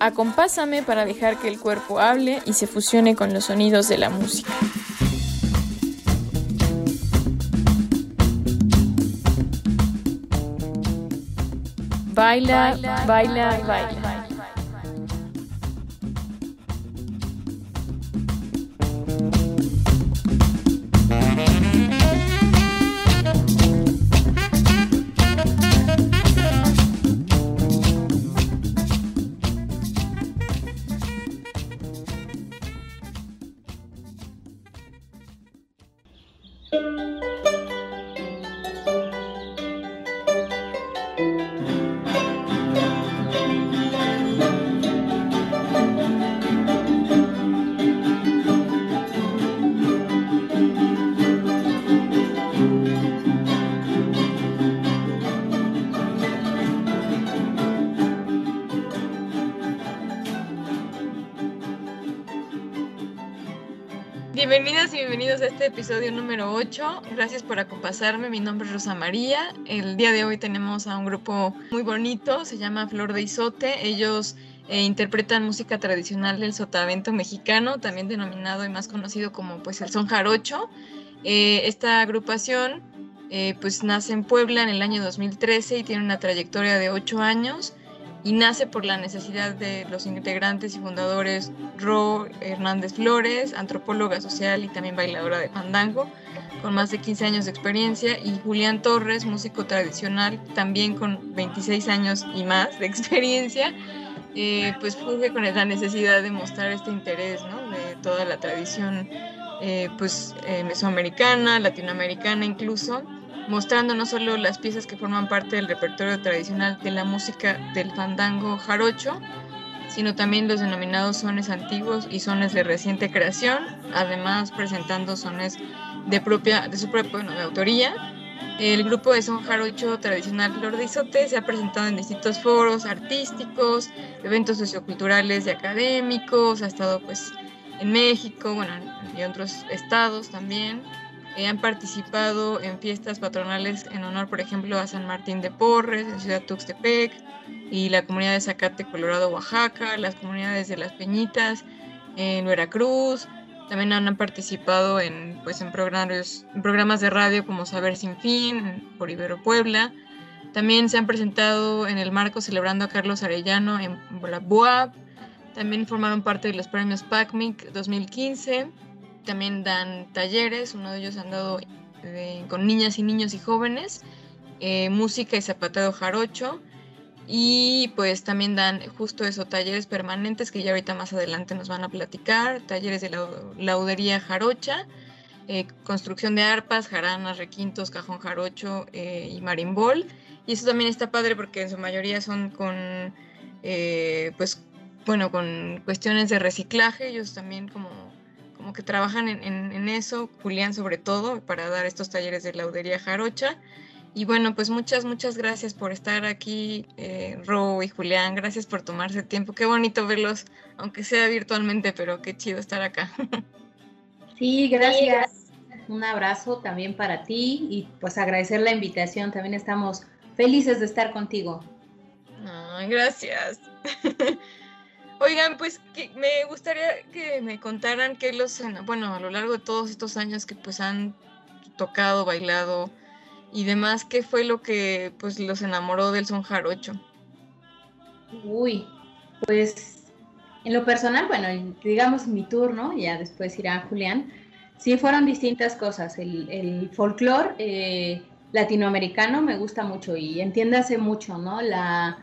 Acompásame para dejar que el cuerpo hable y se fusione con los sonidos de la música. Baila, baila, baila. Bienvenidas episodio número 8. Gracias por acompañarme. Mi nombre es Rosa María. El día de hoy tenemos a un grupo muy bonito, se llama Flor de Izote. Ellos eh, interpretan música tradicional del sotavento mexicano, también denominado y más conocido como pues el son jarocho. Eh, esta agrupación eh, pues nace en Puebla en el año 2013 y tiene una trayectoria de 8 años y nace por la necesidad de los integrantes y fundadores Ro Hernández Flores, antropóloga social y también bailadora de fandango, con más de 15 años de experiencia, y Julián Torres, músico tradicional, también con 26 años y más de experiencia, eh, pues funge con la necesidad de mostrar este interés ¿no? de toda la tradición eh, pues, eh, mesoamericana, latinoamericana incluso, mostrando no solo las piezas que forman parte del repertorio tradicional de la música del fandango jarocho, sino también los denominados sones antiguos y sones de reciente creación, además presentando sones de, propia, de su propia de autoría. El grupo de son jarocho tradicional Flor de Izote se ha presentado en distintos foros artísticos, eventos socioculturales y académicos, ha estado pues en México, bueno, y otros estados también. Eh, han participado en fiestas patronales en honor, por ejemplo, a San Martín de Porres, en Ciudad Tuxtepec, y la comunidad de Zacate, Colorado, Oaxaca, las comunidades de Las Peñitas, en Veracruz. También han participado en, pues, en, programas, programas de radio como Saber Sin Fin, por Ibero Puebla. También se han presentado en el marco celebrando a Carlos Arellano en la. También formaron parte de los premios PACMIC 2015 también dan talleres, uno de ellos han dado eh, con niñas y niños y jóvenes, eh, música y zapateo jarocho, y pues también dan justo eso, talleres permanentes que ya ahorita más adelante nos van a platicar, talleres de laudería jarocha, eh, construcción de arpas, jaranas, requintos, cajón jarocho y marimbol. Y eso también está padre porque en su mayoría son con, pues, bueno, con cuestiones de reciclaje, ellos también como como que trabajan en, eso, Julián sobre todo, para dar estos talleres de laudería jarocha. Y bueno, pues muchas, muchas gracias por estar aquí, eh, Ro y Julián. Gracias por tomarse tiempo. Qué bonito verlos, aunque sea virtualmente, pero qué chido estar acá. Sí, gracias. Un abrazo también para ti y pues agradecer la invitación. También estamos felices de estar contigo. Ay, gracias. Oigan, pues que me gustaría que me contaran qué los, bueno, a lo largo de todos estos años que pues han tocado, bailado y demás, ¿qué fue lo que pues los enamoró del son jarocho? Uy, pues en lo personal, bueno, digamos mi turno, ya después irá Julián, sí fueron distintas cosas. El, el folclore eh, latinoamericano me gusta mucho y entiéndase mucho, ¿no? La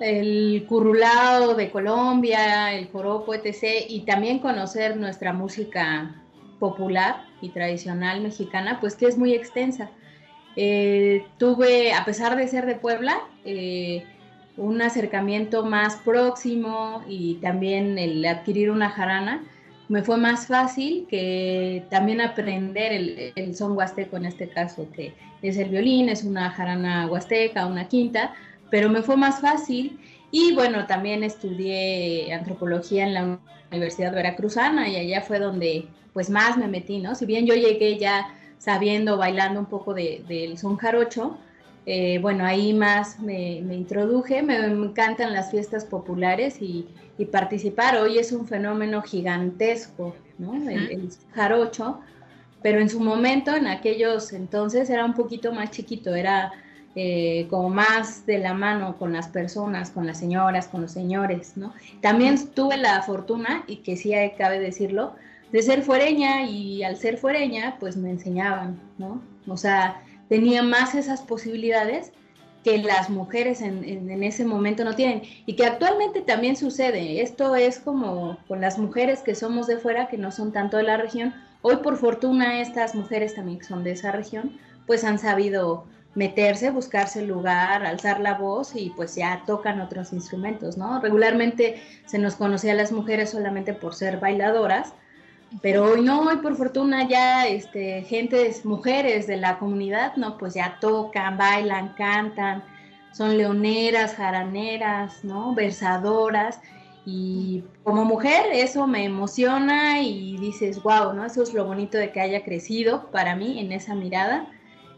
el currulado de Colombia, el joropo, etc. Y también conocer nuestra música popular y tradicional mexicana, pues que es muy extensa. Eh, tuve, a pesar de ser de Puebla, eh, un acercamiento más próximo y también el adquirir una jarana, me fue más fácil que también aprender el, el son huasteco en este caso, que es el violín, es una jarana huasteca, una quinta, pero me fue más fácil Y bueno, también estudié antropología en la Universidad Veracruzana y allá fue donde pues más me metí, ¿no? Si bien yo llegué ya sabiendo, bailando un poco del de, son jarocho, eh, bueno, ahí más me, introduje, me, encantan las fiestas populares y, participar. Hoy es un fenómeno gigantesco, ¿no? El, jarocho, pero en su momento, en aquellos entonces, era un poquito más chiquito, era eh, como más de la mano con las personas, con las señoras, con los señores, ¿no? También tuve la fortuna, y que sí cabe decirlo, de ser fuereña y al ser fuereña, pues me enseñaban, ¿no? O sea, tenía más esas posibilidades que las mujeres en, ese momento no tienen y que actualmente también sucede. Esto es como con las mujeres que somos de fuera, que no son tanto de la región. Hoy por fortuna estas mujeres también son de esa región, pues han sabido meterse, buscarse el lugar, alzar la voz y pues ya tocan otros instrumentos, ¿no? Regularmente se nos conocía a las mujeres solamente por ser bailadoras, pero hoy no, hoy por fortuna ya este, gentes, mujeres de la comunidad, ¿no? Pues ya tocan, bailan, cantan, son leoneras, jaraneras, ¿no? Versadoras. Y como mujer eso me emociona y dices, wow, ¿no? Eso es lo bonito de que haya crecido para mí en esa mirada,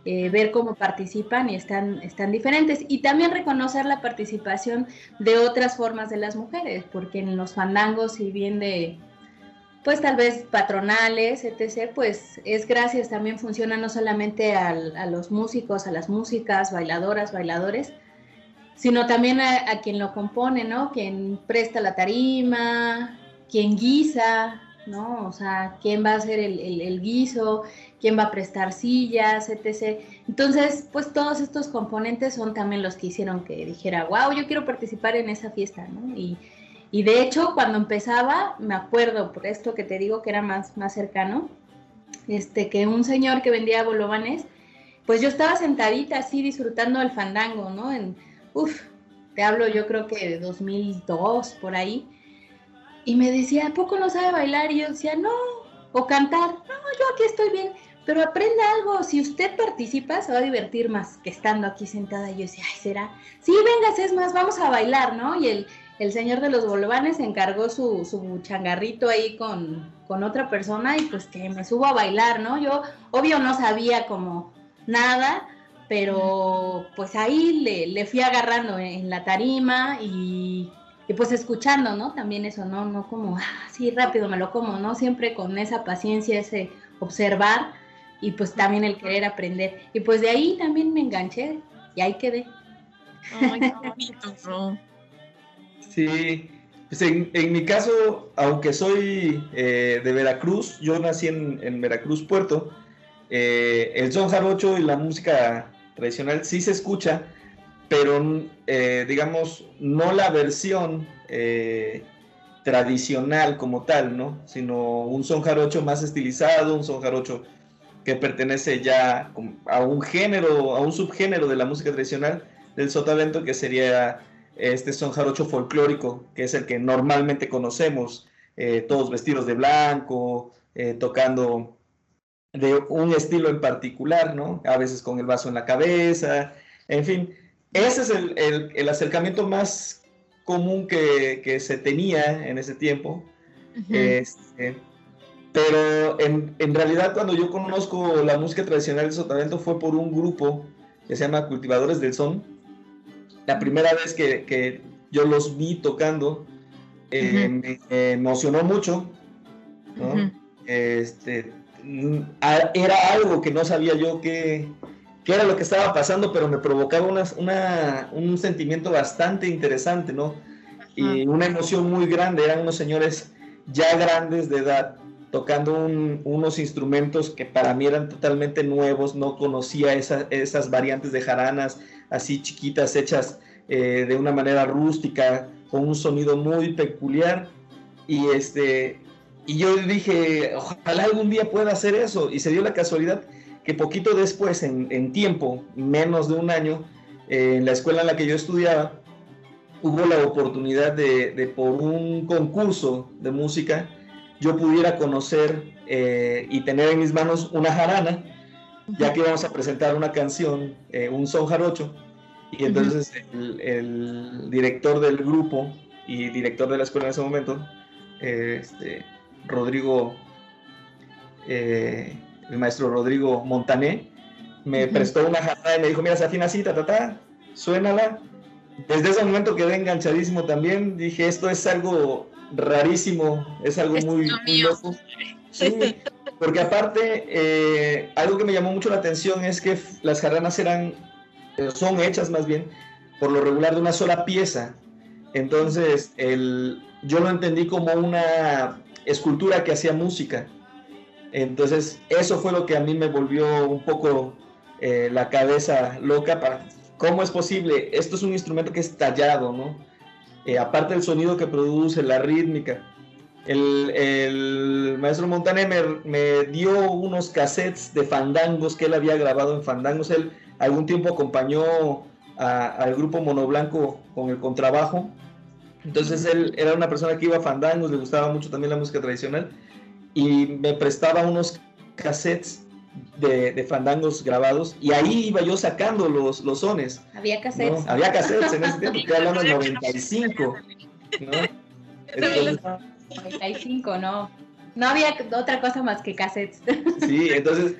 eh, ver cómo participan y están, están diferentes. Y también reconocer la participación de otras formas de las mujeres, porque en los fandangos, si bien de pues tal vez patronales, etc., pues es gracias, también funciona no solamente a los músicos, a las músicas, bailadoras, bailadores, sino también a, quien lo compone, ¿no? Quien presta la tarima, quien guisa, ¿no? O sea, quién va a hacer el, el, guiso, quién va a prestar sillas, etc. Entonces, pues todos estos componentes son también los que hicieron que dijera, wow, yo quiero participar en esa fiesta, ¿no? Y, y de hecho, cuando empezaba, me acuerdo, por esto que te digo que era más, más cercano, este, que un señor que vendía bolovanes, pues yo estaba sentadita así disfrutando del fandango, ¿no? En, uf, te hablo yo creo que de 2002, por ahí. Y me decía, ¿a poco no sabe bailar? Y yo decía, no, o cantar, no, yo aquí estoy bien, pero aprenda algo, si usted participa se va a divertir más que estando aquí sentada. Y yo decía, ay, ¿será? Sí, venga, es más, vamos a bailar, ¿no? Y el, el señor de los bolvanes encargó su, su changarrito ahí con, otra persona y pues que me subo a bailar, ¿no? Yo obvio no sabía como nada, pero pues ahí le, le fui agarrando en la tarima y, pues escuchando, ¿no? También eso, ¿no? No como, así ah, rápido me lo como, ¿no? Siempre con esa paciencia, ese observar y pues también el querer aprender. Y pues de ahí también me enganché y ahí quedé. Ay, qué bonito, Sí, pues en, mi caso, aunque soy eh, de Veracruz, yo nací en, Veracruz, Puerto, eh, el son jarocho y la música tradicional sí se escucha, pero eh, digamos, no la versión tradicional como tal, ¿no? Sino un son jarocho más estilizado, un son jarocho que pertenece ya a un género, a un subgénero de la música tradicional del sotavento que sería este son jarocho folclórico, que es el que normalmente conocemos, eh, todos vestidos de blanco, eh, tocando de un estilo en particular, ¿no? A veces con el vaso en la cabeza, en fin, ese es el, acercamiento más común que, se tenía en ese tiempo. Este, pero en, en, realidad cuando yo conozco la música tradicional de Sotavento fue por un grupo que se llama Cultivadores del Son, la primera vez que, yo los vi tocando, eh, me emocionó mucho, este, era algo que no sabía yo qué, era lo que estaba pasando, pero me provocaba un sentimiento bastante interesante, ¿no? Y una emoción muy grande, eran unos señores ya grandes de edad, tocando unos instrumentos que para mí eran totalmente nuevos, no conocía esas variantes de jaranas así chiquitas, hechas eh, de una manera rústica, con un sonido muy peculiar. Y, este, y yo dije, ojalá algún día pueda hacer eso. Y se dio la casualidad que poquito después, en, tiempo, menos de un año, en la escuela en la que yo estudiaba, hubo la oportunidad de, por un concurso de música, yo pudiera conocer eh, y tener en mis manos una jarana, ya que íbamos a presentar una canción, eh, un son jarocho, Y entonces el, director del grupo y director de la escuela en ese momento, este, Rodrigo, eh, el maestro Rodrigo Montané, me prestó una jarra y me dijo, mira, se afina así, ta, ta, ta, suénala. Desde ese momento quedé enganchadísimo también, dije, esto es algo rarísimo, es algo muy, loco. Sí, porque aparte, eh, algo que me llamó mucho la atención es que las jarranas eran, eh, son hechas más bien, por lo regular de una sola pieza. Entonces, el, yo lo entendí como una escultura que hacía música. Entonces, eso fue lo que a mí me volvió un poco eh, la cabeza loca para cómo es posible. Esto es un instrumento que es tallado, ¿no? Eh, aparte del sonido que produce, la rítmica. El, maestro Montané me, dio unos cassettes de fandangos que él había grabado en fandangos. Él algún tiempo acompañó al grupo Mono Blanco con el contrabajo. Entonces él era una persona que iba a fandangos, le gustaba mucho también la música tradicional y me prestaba unos cassettes de, fandangos grabados y ahí iba yo sacando los, los sones. Había cassettes. Había cassettes en ese tiempo, estoy hablando del 95. ¿no? 95, no. No había otra cosa más que cassettes. Sí, entonces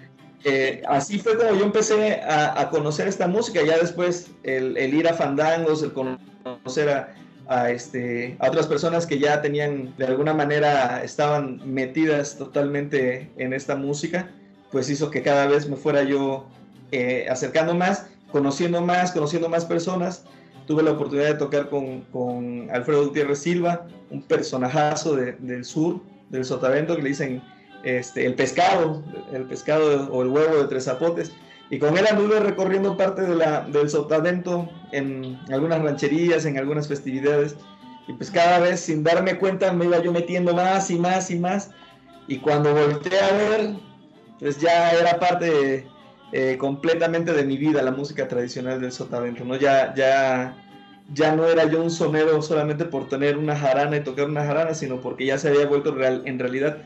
eh, así fue como yo empecé a, conocer esta música. Ya después el, el, ir a fandangos, el conocer a, a, este, a otras personas que ya tenían, de alguna manera, estaban metidas totalmente en esta música, pues hizo que cada vez me fuera yo eh, acercando más, conociendo más, conociendo más personas. Tuve la oportunidad de tocar con, con Alfredo Gutiérrez Silva, un personajazo del sur, del Sotavento, que le dicen este, el pescado, el pescado o el huevo de tres zapotes. Y con él anduve recorriendo parte de la, del sotavento en algunas rancherías, en algunas festividades. Y pues cada vez sin darme cuenta me iba yo metiendo más y más y más. Y cuando volteé a ver, pues ya era parte eh, completamente de mi vida la música tradicional del sotavento. ¿no? Ya, ya, ya no era yo un sonero solamente por tener una jarana y tocar una jarana, sino porque ya se había vuelto real, en realidad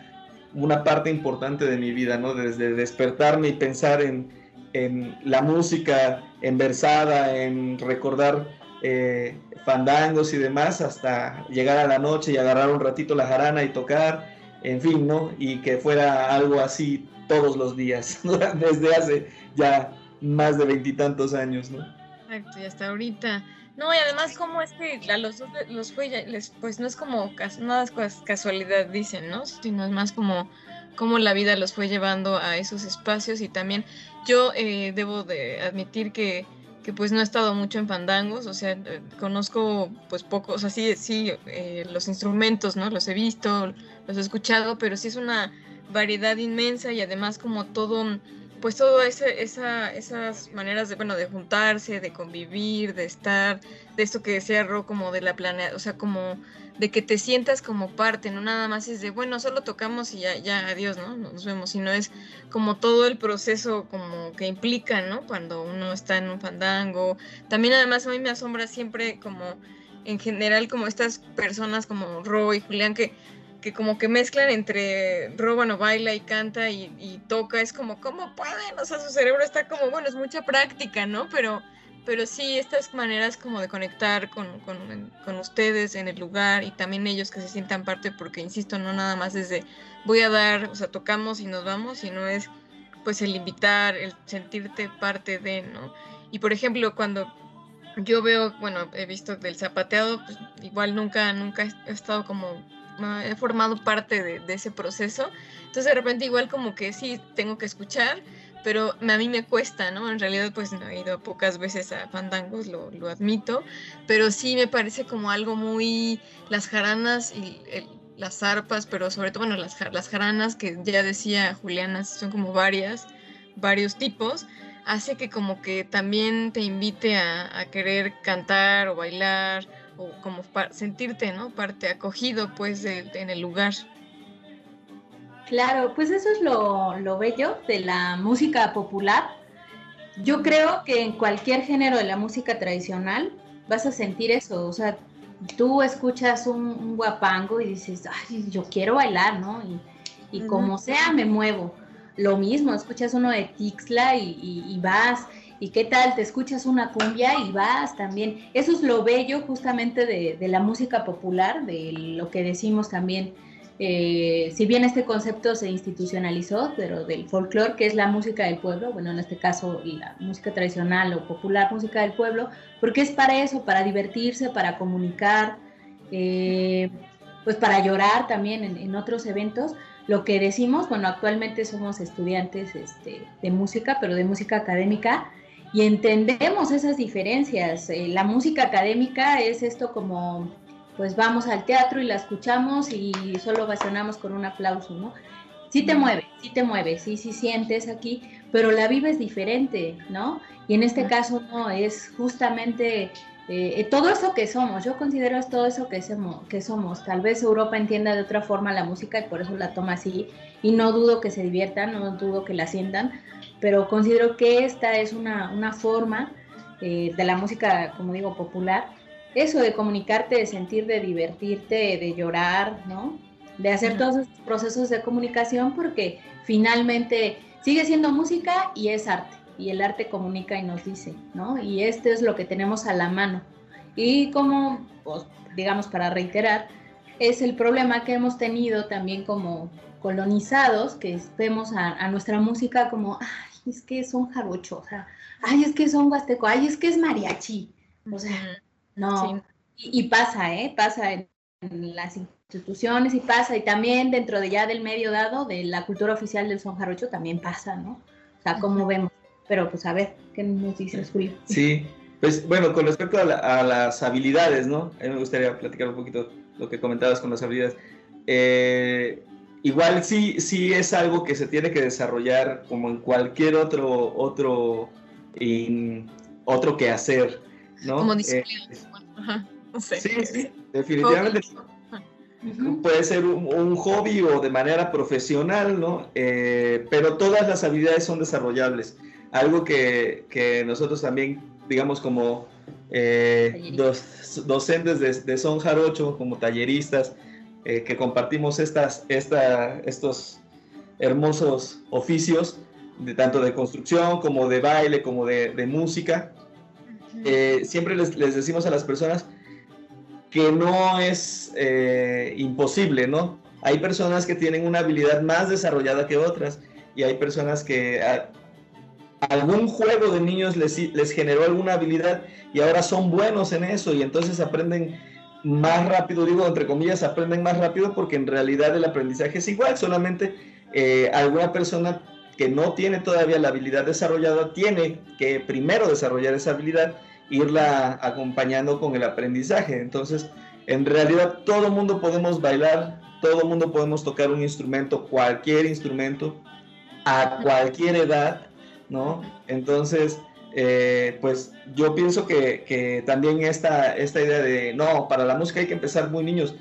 una parte importante de mi vida, ¿no? Desde despertarme y pensar en, en la música, en versada, en recordar eh, fandangos y demás, hasta llegar a la noche y agarrar un ratito la jarana y tocar, en fin, ¿no? Y que fuera algo así todos los días, desde hace ya más de veintitantos años, ¿no? Exacto, y hasta ahorita. No, y además, como es que a los los fue, pues no es como nada casualidad, dicen, ¿no? Sino es más como cómo la vida los fue llevando a esos espacios y también yo eh, debo de admitir que, que, pues no he estado mucho en fandangos, o sea, eh, conozco pues pocos, o sea, sí, sí eh, los instrumentos, ¿no? Los he visto, los he escuchado, pero sí es una variedad inmensa y además como todo pues todo ese, esa, esas maneras de, bueno, de juntarse, de convivir, de estar, de esto que decía Ro, como de la planea, o sea, como de que te sientas como parte, no nada más es de, bueno, solo tocamos y ya, ya, adiós, ¿no? Nos vemos, sino es como todo el proceso como que implica, ¿no? Cuando uno está en un fandango. También además a mí me asombra siempre como, en general, como estas personas como Ro y Julián que que como que mezclan entre Róbano baila y canta y, toca, es como, ¿cómo pueden? O sea, su cerebro está como, bueno, es mucha práctica, ¿no? Pero, pero sí, estas maneras como de conectar con, ustedes en el lugar y también ellos que se sientan parte, porque insisto, no nada más es de voy a dar, o sea, tocamos y nos vamos, sino es pues el invitar, el sentirte parte de, ¿no? Y por ejemplo, cuando yo veo, bueno, he visto del zapateado, pues igual nunca, nunca he estado como he formado parte de, ese proceso. Entonces de repente igual como que sí, tengo que escuchar, pero a mí me cuesta, ¿no? En realidad pues no he ido pocas veces a fandangos, lo, admito, pero sí me parece como algo muy, las jaranas y las arpas, pero sobre todo, bueno, las, las jaranas que ya decía Juliana, son como varias, varios tipos, hace que como que también te invite a, a querer cantar o bailar o como sentirte, ¿no? Parte acogido, pues, en el lugar. Claro, pues eso es lo, lo bello de la música popular. Yo creo que en cualquier género de la música tradicional vas a sentir eso, o sea, tú escuchas un, guapango y dices, ay, yo quiero bailar, ¿no? Y, y como sea, me muevo. Lo mismo, escuchas uno de Tixla y, y, vas ¿Y qué tal? Te escuchas una cumbia y vas también. Eso es lo bello justamente de, de la música popular, de lo que decimos también eh, si bien este concepto se institucionalizó, pero del folclore, que es la música del pueblo, bueno, en este caso la música tradicional o popular, música del pueblo, porque es para eso, para divertirse, para comunicar, eh, pues para llorar también en, otros eventos. Lo que decimos, bueno, actualmente somos estudiantes este, de música, pero de música académica, y entendemos esas diferencias. Eh, la música académica es esto como pues vamos al teatro y la escuchamos y solo ovacionamos con un aplauso, ¿no? Sí te mueve, sí te mueve, sí, sí sientes aquí, pero la vives diferente, ¿no? Y en este caso no, es justamente eh, todo eso que somos, yo considero es todo eso que somos, que somos. Tal vez Europa entienda de otra forma la música y por eso la toma así, y no dudo que se diviertan, no dudo que la sientan, pero considero que esta es una, una forma eh, de la música, como digo, popular, eso de comunicarte, de sentir, de divertirte, de llorar, ¿no? De hacer todos esos procesos de comunicación porque finalmente sigue siendo música y es arte. Y el arte comunica y nos dice, ¿no? Y este es lo que tenemos a la mano. Y como, pues, digamos, para reiterar, es el problema que hemos tenido también como colonizados, que vemos a, nuestra música como, ay, es que son jarochos, ay, es que son huasteco, ay, es que es mariachi. O sea, no, y, pasa, ¿eh? Pasa en, las instituciones y pasa, y también dentro de ya del medio dado, de la cultura oficial del son jarocho, también pasa, ¿no? O sea, como vemos. Pero pues a ver, ¿qué nos dices, Julio? Sí, pues bueno, con respecto a, las habilidades, ¿no? A mí me gustaría platicar un poquito lo que comentabas con las habilidades. Eh, igual sí, sí es algo que se tiene que desarrollar como en cualquier otro, otro, otro que hacer, ¿no? Como disciplina. Eh, Sí, sí, definitivamente. Puede ser un, hobby o de manera profesional, ¿no? Eh, pero todas las habilidades son desarrollables. Algo que, que nosotros también, digamos, como eh, docentes de, de, Son Jarocho, como talleristas, eh, que compartimos estas, esta, estos hermosos oficios, de, tanto de construcción como de baile, como de, de música, eh, siempre les, decimos a las personas que no es eh, imposible, ¿no? Hay personas que tienen una habilidad más desarrollada que otras y hay personas que algún juego de niños les, les generó alguna habilidad y ahora son buenos en eso y entonces aprenden más rápido, digo entre comillas, aprenden más rápido porque en realidad el aprendizaje es igual, solamente eh, alguna persona que no tiene todavía la habilidad desarrollada tiene que primero desarrollar esa habilidad irla acompañando con el aprendizaje. Entonces, en realidad todo mundo podemos bailar, todo mundo podemos tocar un instrumento, cualquier instrumento, a cualquier edad, ¿no? Entonces, eh, pues yo pienso que, también esta, esta idea de, no, para la música hay que empezar muy niños,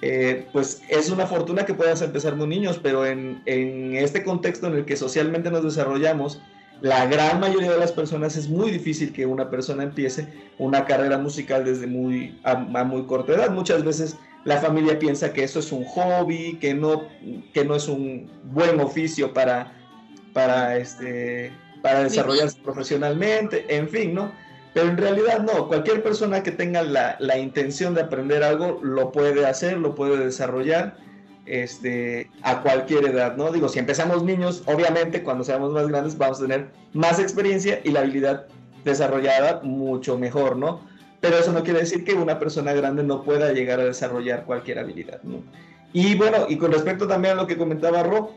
eh, pues es una fortuna que puedas empezar muy niños, pero en, en este contexto en el que socialmente nos desarrollamos, la gran mayoría de las personas es muy difícil que una persona empiece una carrera musical desde muy a, muy corta edad. Muchas veces la familia piensa que eso es un hobby, que no, que no es un buen oficio para, para, este, para desarrollarse profesionalmente, en fin, ¿no? Pero en realidad no, cualquier persona que tenga la, la intención de aprender algo lo puede hacer, lo puede desarrollar este, a cualquier edad, ¿no? Digo, si empezamos niños, obviamente cuando seamos más grandes vamos a tener más experiencia y la habilidad desarrollada mucho mejor, ¿no? Pero eso no quiere decir que una persona grande no pueda llegar a desarrollar cualquier habilidad, ¿no? Y bueno, y con respecto también a lo que comentaba Ro,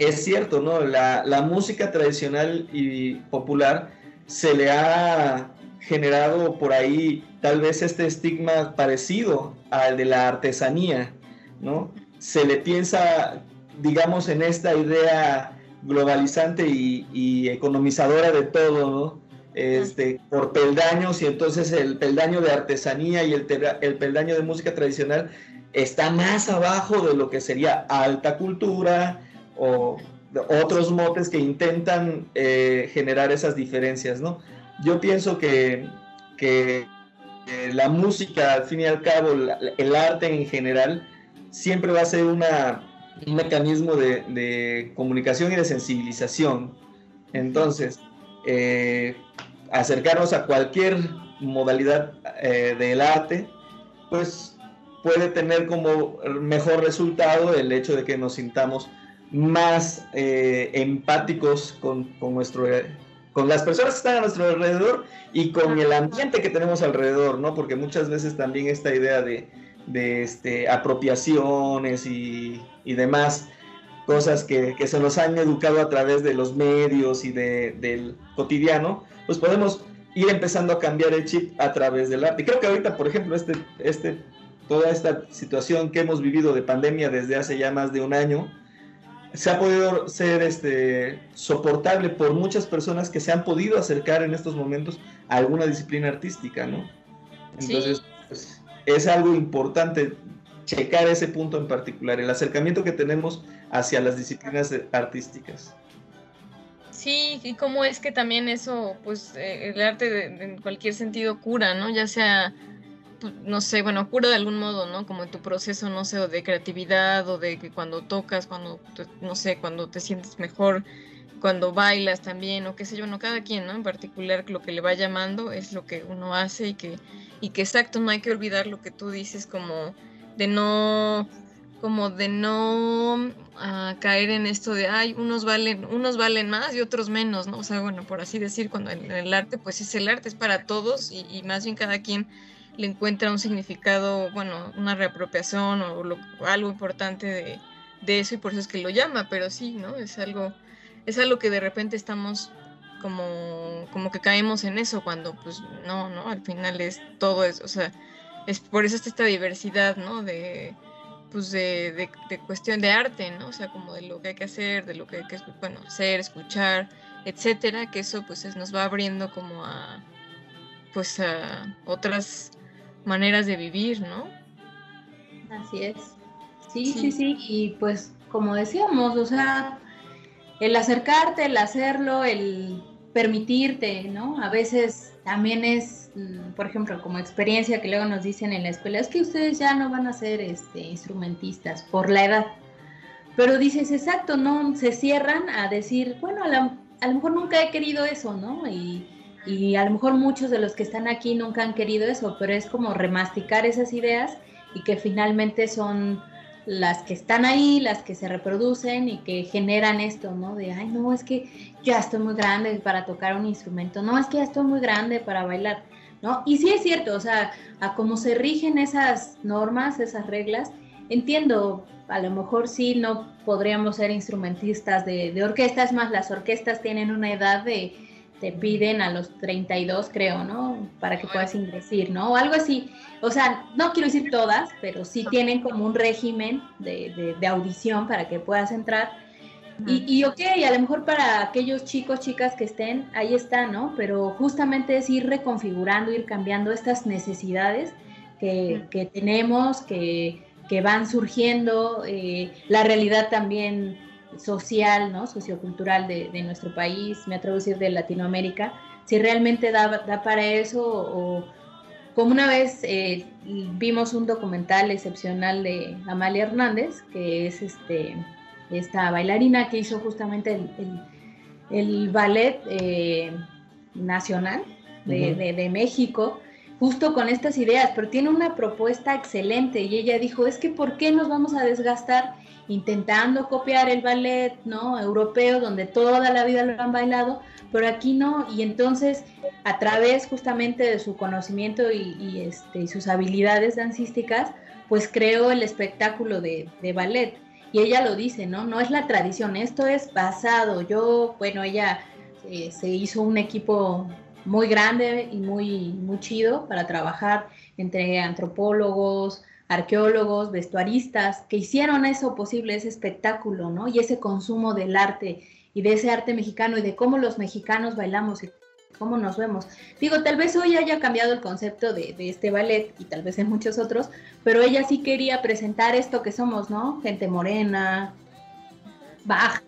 es cierto, ¿no? La, la música tradicional y popular se le ha generado por ahí tal vez este estigma parecido al de la artesanía, ¿no? se le piensa, digamos, en esta idea globalizante y, economizadora de todo, ¿no? Este, por peldaños y entonces el peldaño de artesanía y el, el peldaño de música tradicional está más abajo de lo que sería alta cultura o otros motes que intentan eh, generar esas diferencias, ¿no? Yo pienso que, que la música, al fin y al cabo, el arte en general, siempre va a ser un mecanismo de, comunicación y de sensibilización. Entonces, eh, acercarnos a cualquier modalidad eh, del arte, pues puede tener como mejor resultado el hecho de que nos sintamos más eh, empáticos con, con, nuestro, con las personas que están a nuestro alrededor y con el ambiente que tenemos alrededor, ¿no? Porque muchas veces también esta idea de, de este, apropiaciones y, y demás cosas que, que, se nos han educado a través de los medios y de, del cotidiano, pues podemos ir empezando a cambiar el chip a través del arte. Creo que ahorita, por ejemplo, este, este toda esta situación que hemos vivido de pandemia desde hace ya más de un año, se ha podido ser este, soportable por muchas personas que se han podido acercar en estos momentos a alguna disciplina artística, ¿no? Entonces, pues, es algo importante checar ese punto en particular, el acercamiento que tenemos hacia las disciplinas artísticas. Sí, y cómo es que también eso, pues eh, el arte de, en cualquier sentido cura, ¿no? Ya sea no sé, bueno, cura de algún modo, ¿no? Como en tu proceso, no sé, o de creatividad, o de que cuando tocas, cuando, no sé, cuando te sientes mejor, cuando bailas también, o qué sé yo, no, cada quien, ¿no? En particular, lo que le va llamando es lo que uno hace y que, y que exacto, no hay que olvidar lo que tú dices como de no, como de no uh, caer en esto de, ay, unos valen, unos valen más y otros menos, ¿no? O sea, bueno, por así decir, cuando el arte, pues es el arte, es para todos y, y más bien cada quien le encuentra un significado, bueno, una reapropiación o, lo, algo importante de, de, eso y por eso es que lo llama, pero sí, ¿no? Es algo, es algo que de repente estamos como, como que caemos en eso cuando pues no, ¿no? Al final es todo eso, o sea, es por eso está esta diversidad, ¿no? De, pues de, de, de, cuestión de arte, ¿no? O sea, como de lo que hay que hacer, de lo que hay que, bueno, hacer, escuchar, etcétera, que eso pues es, nos va abriendo como a, pues a otras maneras de vivir, ¿no? Así es. Sí, sí, sí, sí, y pues como decíamos, o sea, el acercarte, el hacerlo, el permitirte, ¿no? A veces también es, mm, por ejemplo, como experiencia que luego nos dicen en la escuela, es que ustedes ya no van a ser este, instrumentistas por la edad. Pero dices, exacto, no se cierran a decir, bueno, a, la, a lo mejor nunca he querido eso, ¿no? Y, y a lo mejor muchos de los que están aquí nunca han querido eso, pero es como remasticar esas ideas y que finalmente son las que están ahí, las que se reproducen y que generan esto, ¿no? De, ay, no, es que ya estoy muy grande para tocar un instrumento, no, es que ya estoy muy grande para bailar, ¿no? Y sí es cierto, o sea, a cómo se rigen esas normas, esas reglas, entiendo, a lo mejor sí no podríamos ser instrumentistas de, de orquestas, más las orquestas tienen una edad de te piden a los 32, creo, ¿no? Para que puedas ingresar, ¿no? O algo así. O sea, no quiero decir todas, pero sí tienen como un régimen de, de, de audición para que puedas entrar. Y, y, ok, a lo mejor para aquellos chicos, chicas que estén, ahí está, ¿no? Pero justamente es ir reconfigurando, ir cambiando estas necesidades que, que tenemos, que, que, van surgiendo. Eh, la realidad también social, ¿no? sociocultural de, de, nuestro país, me atrevo a decir de Latinoamérica, si realmente da, da para eso o como una vez eh, vimos un documental excepcional de Amalia Hernández, que es este, esta bailarina que hizo justamente el, el, el ballet eh, nacional de, uh -huh. de, de México, justo con estas ideas, pero tiene una propuesta excelente y ella dijo, es que ¿por qué nos vamos a desgastar intentando copiar el ballet, ¿no? Europeo, donde toda la vida lo han bailado, pero aquí no, y entonces a través justamente de su conocimiento y, este, sus habilidades dancísticas, pues creó el espectáculo de, de, ballet. Y ella lo dice, ¿no? No es la tradición, esto es basado. Yo, bueno, ella eh, se hizo un equipo muy grande y muy, muy chido para trabajar entre antropólogos, arqueólogos, vestuaristas, que hicieron eso posible, ese espectáculo, ¿no? Y ese consumo del arte y de ese arte mexicano y de cómo los mexicanos bailamos y cómo nos vemos. Digo, tal vez hoy haya cambiado el concepto de, de, este ballet y tal vez en muchos otros, pero ella sí quería presentar esto que somos, ¿no? Gente morena, baja,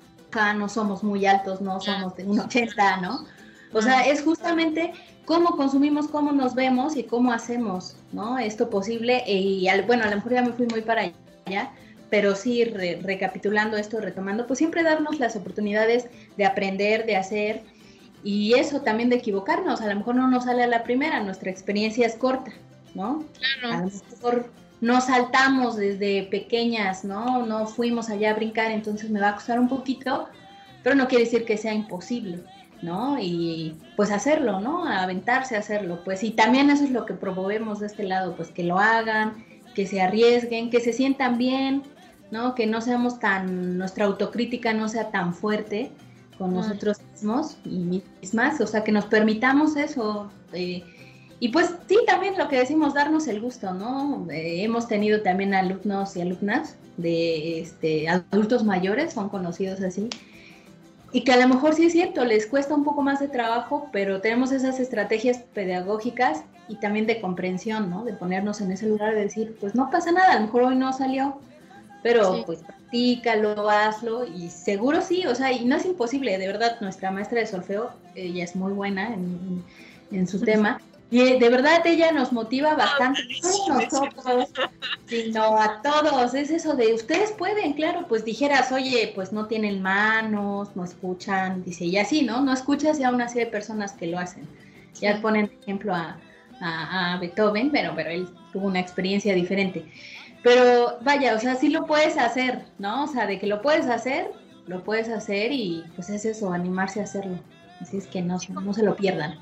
no somos muy altos, no somos de un 80, ¿no? O sea, es justamente cómo consumimos, cómo nos vemos y cómo hacemos, ¿no? Esto posible. Y al, bueno, a lo mejor ya me fui muy para allá, pero sí, re, recapitulando esto, retomando, pues siempre darnos las oportunidades de aprender, de hacer y eso también de equivocarnos, a lo mejor no nos sale a la primera, nuestra experiencia es corta, ¿no? Claro. A lo mejor no saltamos desde pequeñas, ¿no? No fuimos allá a brincar, entonces me va a costar un poquito, pero no quiere decir que sea imposible, ¿no? Y pues hacerlo, ¿no? Aventarse a hacerlo, pues y también eso es lo que promovemos de este lado, pues que lo hagan, que se arriesguen, que se sientan bien, ¿no? Que no seamos tan, nuestra autocrítica no sea tan fuerte con nosotros mismos y mismas, o sea, que nos permitamos eso. Eh, y pues sí, también lo que decimos, darnos el gusto, ¿no? Eh, hemos tenido también alumnos y alumnas de este, adultos mayores, son conocidos así, y que a lo mejor sí es cierto, les cuesta un poco más de trabajo, pero tenemos esas estrategias pedagógicas y también de comprensión, ¿no? De ponernos en ese lugar de decir, pues no pasa nada, a lo mejor hoy no salió, pero pues practícalo, hazlo y seguro sí, o sea, y no es imposible, de verdad, nuestra maestra de solfeo, ella es muy buena en, su tema. Y de verdad ella nos motiva bastante, no nosotros, sino a todos. Es eso de ustedes pueden, claro, pues dijeras, oye, pues no tienen manos, no escuchan, dice, y así, ¿no? No escuchas y aún así hay personas que lo hacen. Ya ponen ejemplo a, a, a Beethoven, pero, pero él tuvo una experiencia diferente. Pero vaya, o sea, sí lo puedes hacer, ¿no? O sea, de que lo puedes hacer, lo puedes hacer y pues es eso, animarse a hacerlo. Así es que no, no se lo pierdan.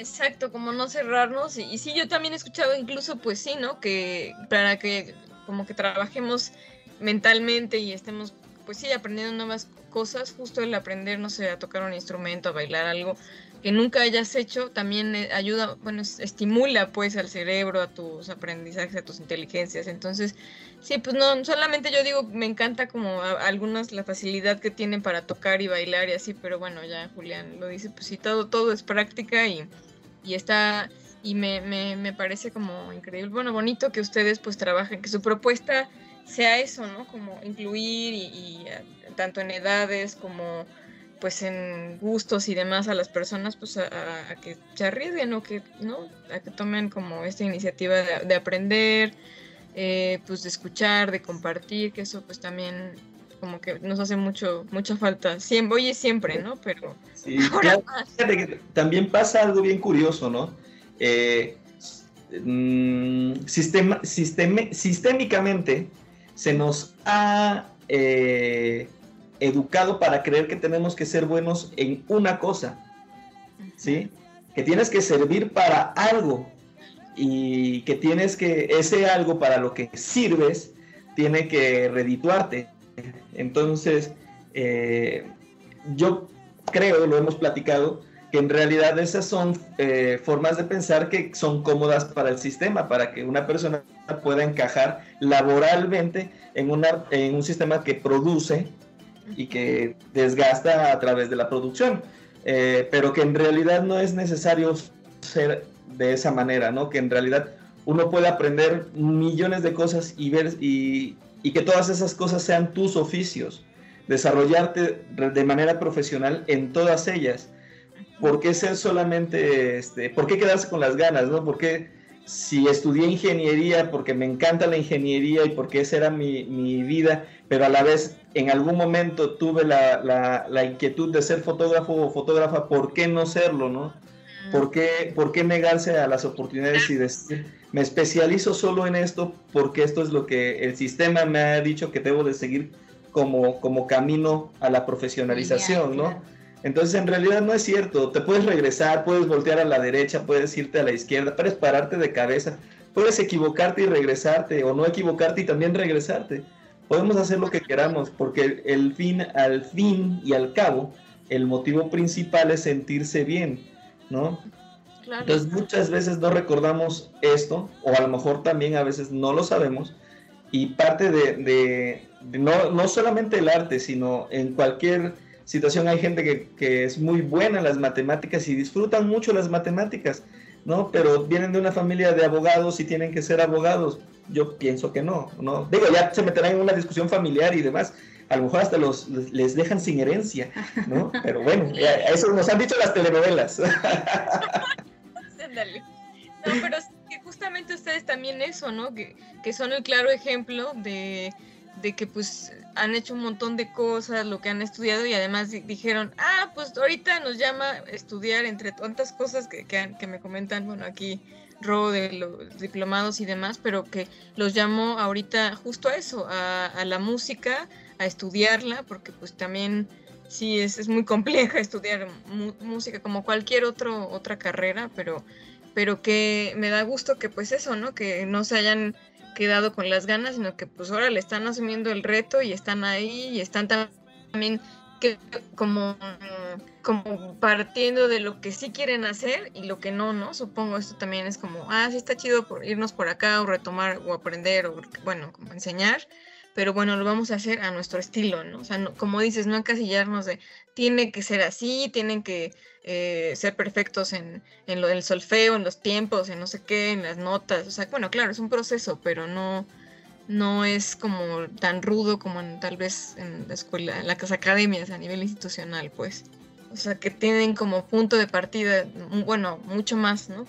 Exacto, como no cerrarnos. Y, y, sí, yo también he escuchado incluso, pues sí, ¿no? Que para que como que trabajemos mentalmente y estemos, pues sí, aprendiendo nuevas cosas, justo el aprender, no sé, a tocar un instrumento, a bailar algo, que nunca hayas hecho también eh, ayuda, bueno, estimula pues al cerebro, a tus aprendizajes, a tus inteligencias. Entonces, sí, pues no, solamente yo digo, me encanta como algunas la facilidad que tienen para tocar y bailar y así, pero bueno, ya Julián lo dice, pues sí, todo, todo es práctica y, y está, y me, me, me parece como increíble, bueno, bonito que ustedes pues trabajen, que su propuesta sea eso, ¿no? Como incluir y, y tanto en edades como pues en gustos y demás a las personas pues a, que se arriesguen o que no a que tomen como esta iniciativa de, aprender eh, pues de escuchar de compartir que eso pues también como que nos hace mucho mucha falta. Siempre oye siempre no pero sí, también pasa algo bien curioso no eh, mm, sistema, sistémicamente se nos ha eh, educado para creer que tenemos que ser buenos en una cosa, ¿sí? Que tienes que servir para algo y que tienes que, ese algo para lo que sirves, tiene que redituarte. Entonces, eh, yo creo, lo hemos platicado, que en realidad esas son eh, formas de pensar que son cómodas para el sistema, para que una persona pueda encajar laboralmente en, una, en un sistema que produce y que desgasta a través de la producción, eh, pero que en realidad no es necesario ser de esa manera, ¿no? Que en realidad uno puede aprender millones de cosas y ver y, y que todas esas cosas sean tus oficios, desarrollarte de manera profesional en todas ellas. ¿Por qué ser solamente, este, por qué quedarse con las ganas, ¿no? ¿Por qué si estudié ingeniería porque me encanta la ingeniería y porque esa era mi, mi vida, pero a la vez en algún momento tuve la, la, la, inquietud de ser fotógrafo o fotógrafa, ¿por qué no serlo, no? ¿Por qué, ¿Por qué negarse a las oportunidades y decir, me especializo solo en esto porque esto es lo que el sistema me ha dicho que debo de seguir como, como camino a la profesionalización, ¿no? Entonces en realidad no es cierto, te puedes regresar, puedes voltear a la derecha, puedes irte a la izquierda, puedes pararte de cabeza, puedes equivocarte y regresarte o no equivocarte y también regresarte. Podemos hacer lo que queramos porque el fin, al fin y al cabo, el motivo principal es sentirse bien, ¿no? Entonces muchas veces no recordamos esto o a lo mejor también a veces no lo sabemos y parte de, de, de no, no solamente el arte, sino en cualquier situación hay gente que, es muy buena en las matemáticas y disfrutan mucho las matemáticas, ¿no? Pero vienen de una familia de abogados y tienen que ser abogados. Yo pienso que no, ¿no? Digo, ya se meterán en una discusión familiar y demás. A lo mejor hasta los les dejan sin herencia, ¿no? Pero bueno, eso nos han dicho las telenovelas. No, pero justamente ustedes también eso, ¿no? Que, que son el claro ejemplo de, de que pues han hecho un montón de cosas, lo que han estudiado y además dijeron, ah, pues ahorita nos llama estudiar entre tantas cosas que, que, me comentan, bueno, aquí Ro de los diplomados y demás, pero que los llamo ahorita justo a eso, a, la música, a estudiarla, porque pues también sí es, es muy compleja estudiar música como cualquier otro, otra carrera, pero, pero que me da gusto que pues eso, ¿no? Que no se hayan quedado con las ganas, sino que pues ahora le están asumiendo el reto y están ahí y están también que como, como partiendo de lo que sí quieren hacer y lo que no, ¿no? Supongo esto también es como, ah, sí está chido por irnos por acá o retomar o aprender o, bueno, como enseñar, pero bueno, lo vamos a hacer a nuestro estilo, ¿no? O sea, como dices, no encasillarnos de, tiene que ser así, tienen que eh, ser perfectos en, lo del solfeo, en los tiempos, en no sé qué, en las notas. O sea, bueno, claro, es un proceso, pero no, no es como tan rudo como en, tal vez en la escuela, en las academias a nivel institucional, pues. O sea, que tienen como punto de partida, bueno, mucho más, ¿no?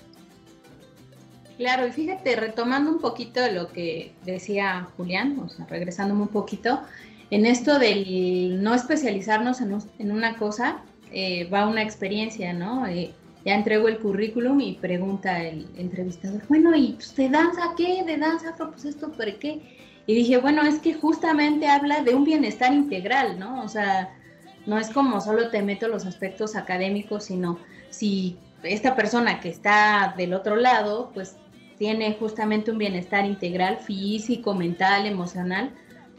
Claro, y fíjate, retomando un poquito lo que decía Julián, o sea, regresándome un poquito, en esto del no especializarnos en, una cosa, eh, va una experiencia, ¿no? Eh, ya entrego el currículum y pregunta el entrevistador, bueno, ¿y usted danza qué? ¿De danza Pues esto, ¿por qué? Y dije, bueno, es que justamente habla de un bienestar integral, ¿no? O sea, no es como solo te meto los aspectos académicos, sino si esta persona que está del otro lado, pues tiene justamente un bienestar integral físico, mental, emocional,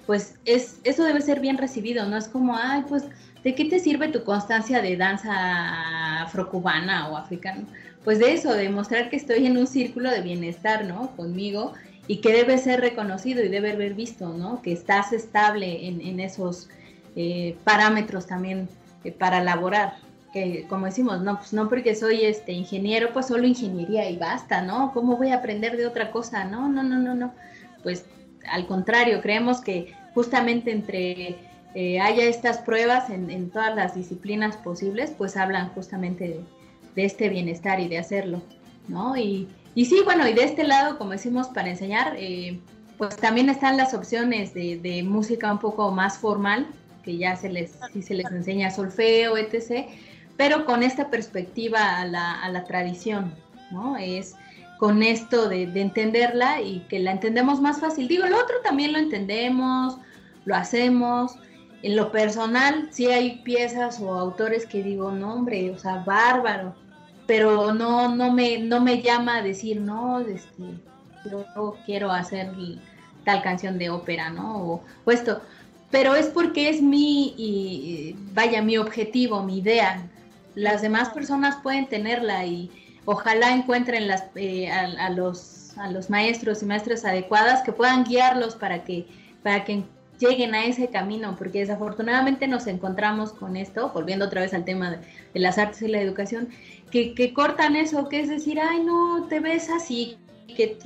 pues es, eso debe ser bien recibido, no es como, ay, pues, ¿de qué te sirve tu constancia de danza afrocubana o africana? Pues de eso, de mostrar que estoy en un círculo de bienestar, ¿no? Conmigo y que debe ser reconocido y debe haber visto, ¿no? Que estás estable en, esos eh, parámetros también eh, para laborar. Que como decimos, no, pues no porque soy este ingeniero, pues solo ingeniería y basta, ¿no? ¿Cómo voy a aprender de otra cosa? No, no, no, no, no. Pues al contrario, creemos que justamente entre eh, haya estas pruebas en, todas las disciplinas posibles, pues hablan justamente de, este bienestar y de hacerlo, ¿no? Y, y, sí, bueno, y de este lado, como decimos, para enseñar, eh, pues también están las opciones de, música un poco más formal, que ya se les, sí se les enseña solfeo, etc., pero con esta perspectiva a la, a la tradición, ¿no? Es con esto de, entenderla y que la entendemos más fácil. Digo, lo otro también lo entendemos, lo hacemos. En lo personal, sí hay piezas o autores que digo, no, hombre, o sea, bárbaro, pero no, no, me, no me llama a decir, no, este, yo quiero hacer tal canción de ópera, ¿no? O, esto. Pero es porque es mi, y, vaya, mi objetivo, mi idea. Las demás personas pueden tenerla y, ojalá encuentren las, eh, a, los, a los maestros y maestras adecuadas que puedan guiarlos para que, para que lleguen a ese camino, porque desafortunadamente nos encontramos con esto, volviendo otra vez al tema de, las artes y la educación, que, que, cortan eso, que es decir, ay, no, te ves así, que,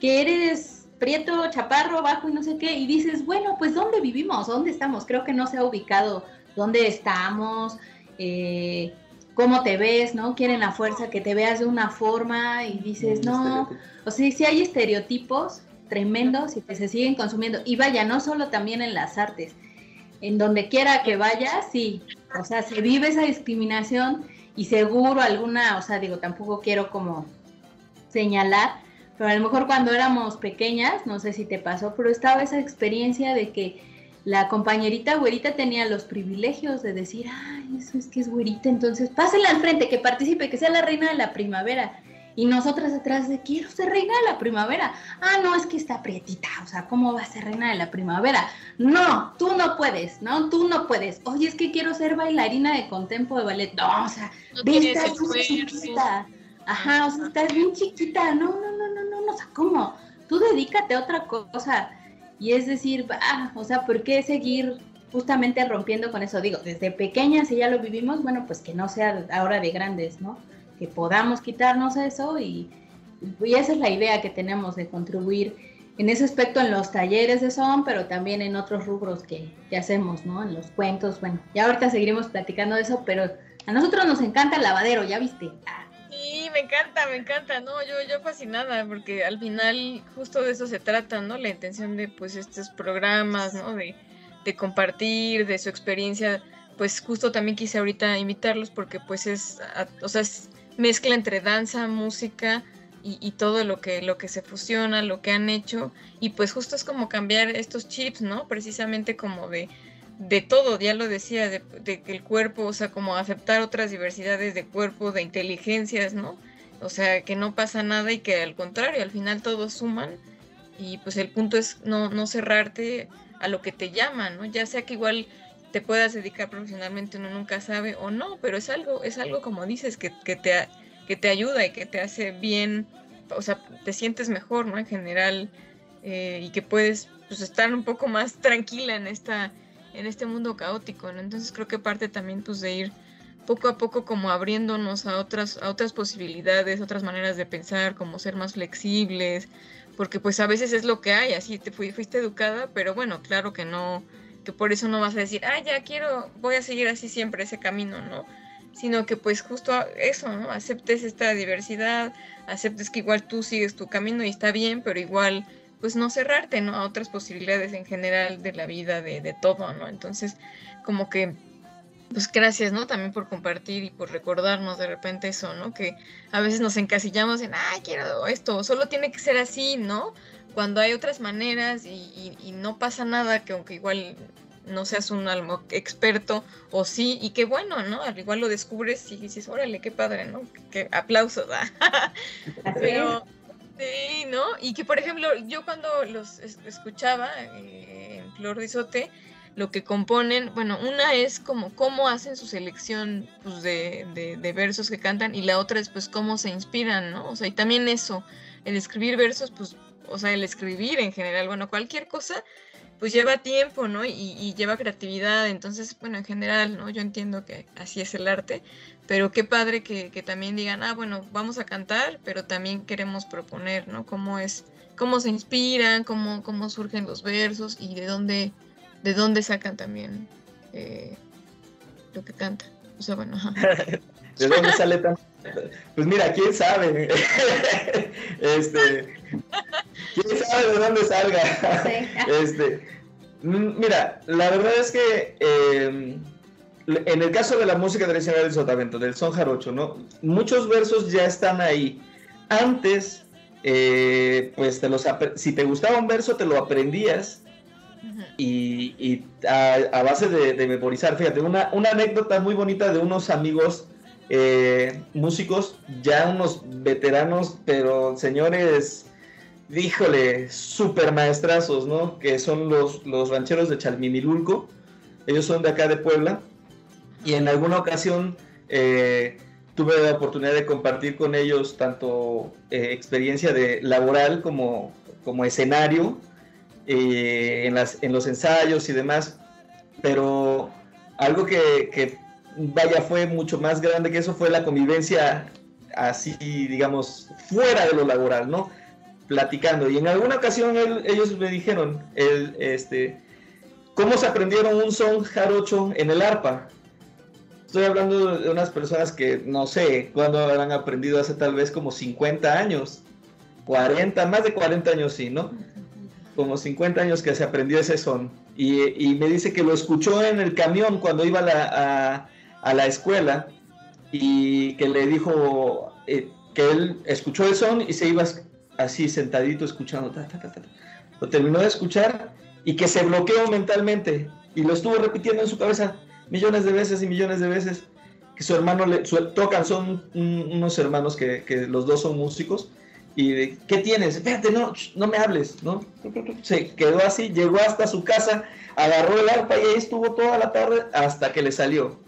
que eres prieto, chaparro, bajo y no sé qué, y dices, bueno, pues ¿dónde vivimos? ¿Dónde estamos? Creo que no se ha ubicado dónde estamos, eh, cómo te ves, ¿no? Quieren la fuerza que te veas de una forma y dices, no, o sea, si hay estereotipos tremendos y que se siguen consumiendo. Y vaya, no solo también en las artes, en donde quiera que vaya, sí, o sea, se vive esa discriminación y seguro alguna, o sea, digo, tampoco quiero como señalar, pero a lo mejor cuando éramos pequeñas, no sé si te pasó, pero estaba esa experiencia de que la compañerita güerita tenía los privilegios de decir, ay, eso es que es güerita, entonces pásenla al frente, que participe, que sea la reina de la primavera. Y nosotras atrás de, quiero ser reina de la primavera. Ah, no, es que está prietita, o sea, ¿cómo va a ser reina de la primavera? No, tú no puedes, ¿no? Tú no puedes. Oye, es que quiero ser bailarina de contempo de ballet. No, o sea, no estás chiquita. Ajá, o sea, estás bien chiquita. No, no, no, no, no, no, o sea, ¿cómo? Tú dedícate a otra cosa. Y es decir, ah, o sea, ¿por qué seguir justamente rompiendo con eso? Digo, desde pequeñas, si ya lo vivimos, bueno, pues que no sea ahora de grandes, ¿no? Que podamos quitarnos eso y, y esa es la idea que tenemos de contribuir en ese aspecto en los talleres de son, pero también en otros rubros que, que, hacemos, ¿no? En los cuentos, bueno, ya ahorita seguiremos platicando de eso, pero a nosotros nos encanta el lavadero, ¿ya viste? Sí, me encanta, me encanta, no, yo, yo fascinada, porque al final justo de eso se trata, ¿no? La intención de pues estos programas, ¿no? De, de compartir, de su experiencia, pues justo también quise ahorita invitarlos porque pues es, o sea, es mezcla entre danza, música, y, todo lo que, lo que se fusiona, lo que han hecho, y pues justo es como cambiar estos chips, ¿no? Precisamente como de, de todo, ya lo decía, de, que el cuerpo, o sea, como aceptar otras diversidades de cuerpo, de inteligencias, ¿no? O sea, que no pasa nada y que al contrario, al final todos suman y pues el punto es no, no cerrarte a lo que te llama, ¿no? Ya sea que igual te puedas dedicar profesionalmente, uno nunca sabe o no, pero es algo, es algo como dices, que, que te que te ayuda y que te hace bien, o sea, te sientes mejor, ¿no? En general, eh, y que puedes pues, estar un poco más tranquila en, esta, en este mundo caótico. Entonces creo que parte también pues de ir poco a poco como abriéndonos a otras, a otras posibilidades, otras maneras de pensar, como ser más flexibles, porque pues a veces es lo que hay, así te fuiste educada, pero bueno, claro que no, que por eso no vas a decir, ah, ya quiero, voy a seguir así siempre ese camino, ¿no? sino que pues justo eso, ¿no? Aceptes esta diversidad, aceptes que igual tú sigues tu camino y está bien, pero igual pues no cerrarte, ¿no? A otras posibilidades en general de la vida, de, de todo, ¿no? Entonces, como que, pues gracias, ¿no? También por compartir y por recordarnos de repente eso, ¿no? Que a veces nos encasillamos en, ay, quiero esto, solo tiene que ser así, ¿no? Cuando hay otras maneras y, y no pasa nada, que aunque igual no seas un experto o sí, y qué bueno, ¿no? Al igual lo descubres y dices, órale, qué padre, ¿no? Qué aplausos. Pero, sí, ¿no? Y que, por ejemplo, yo cuando los escuchaba eh, en Flor de lo que componen, bueno, una es como cómo hacen su selección pues, de, de, versos que cantan y la otra es pues cómo se inspiran, ¿no? O sea, y también eso, el escribir versos, pues, o sea, el escribir en general, bueno, cualquier cosa pues lleva tiempo, ¿no? Y, lleva creatividad, entonces, bueno, en general, ¿no? Yo entiendo que así es el arte, pero qué padre que, también digan, ah, bueno, vamos a cantar, pero también queremos proponer, ¿no? Cómo es, cómo se inspiran, cómo, cómo surgen los versos y de dónde, de dónde sacan también eh, lo que cantan. O sea, bueno, ¿De dónde sale tan.? Pues mira, quién sabe. este. ¿Quién sabe de dónde salga? Este, mira, la verdad es que em, en el caso de la música tradicional del sotavento, del son jarocho, ¿no? Muchos versos ya están ahí. Antes, eh, pues te los si te gustaba un verso, te lo aprendías. Y, a, base de, memorizar, fíjate, una, una anécdota muy bonita de unos amigos eh, músicos, ya unos veteranos, pero señores, díjole, super maestrazos, ¿no? Que son los, los rancheros de Chalminilulco. Ellos son de acá de Puebla. Y en alguna ocasión eh, tuve la oportunidad de compartir con ellos tanto eh, experiencia de laboral como, como escenario en, las, en los ensayos y demás. Pero algo que, que vaya, fue mucho más grande que eso, fue la convivencia así, digamos, fuera de lo laboral, ¿no? Platicando. Y en alguna ocasión ellos me dijeron, el, este, ¿cómo se aprendieron un son jarocho en el arpa? Estoy hablando de unas personas que no sé cuándo habrán aprendido hace tal vez como 50 años, 40, más de 40 años sí, ¿no? Como 50 años que se aprendió ese son. Y, me dice que lo escuchó en el camión cuando iba a, a la escuela y que le dijo eh, que él escuchó el son y se iba así sentadito escuchando. lo terminó de escuchar y que se bloqueó mentalmente y lo estuvo repitiendo en su cabeza millones de veces y millones de veces. Que su hermano le tocan, son unos hermanos que, que, los dos son músicos. Y ¿qué tienes? Espérate, no, no me hables, ¿no? Se quedó así, llegó hasta su casa, agarró el arpa y ahí estuvo toda la tarde hasta que le salió.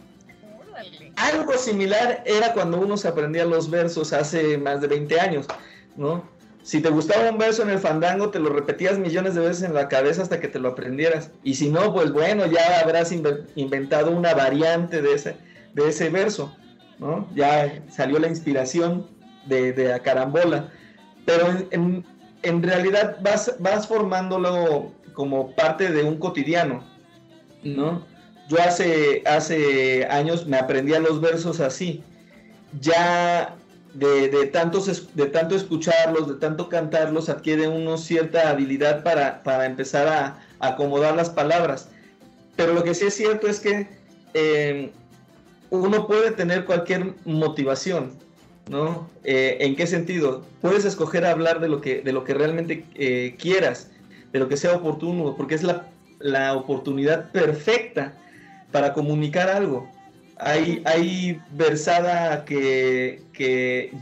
Algo similar era cuando uno se aprendía los versos hace más de 20 años, ¿no? Si te gustaba un verso en el fandango, te lo repetías millones de veces en la cabeza hasta que te lo aprendieras. Y si no, pues bueno, ya habrás inventado una variante de ese, de ese verso, ¿no? Ya salió la inspiración de, de la carambola. Pero en, en realidad vas, vas formándolo como parte de un cotidiano, ¿no? Yo hace, hace años me aprendía los versos así. Ya de, tantos, de tanto escucharlos, de tanto cantarlos, adquiere uno cierta habilidad para, para empezar a, acomodar las palabras. Pero lo que sí es cierto es que eh, uno puede tener cualquier motivación, ¿no? Eh, ¿En qué sentido? Puedes escoger hablar de lo que, de lo que realmente eh, quieras, de lo que sea oportuno, porque es la, la oportunidad perfecta para comunicar algo hay, versada que,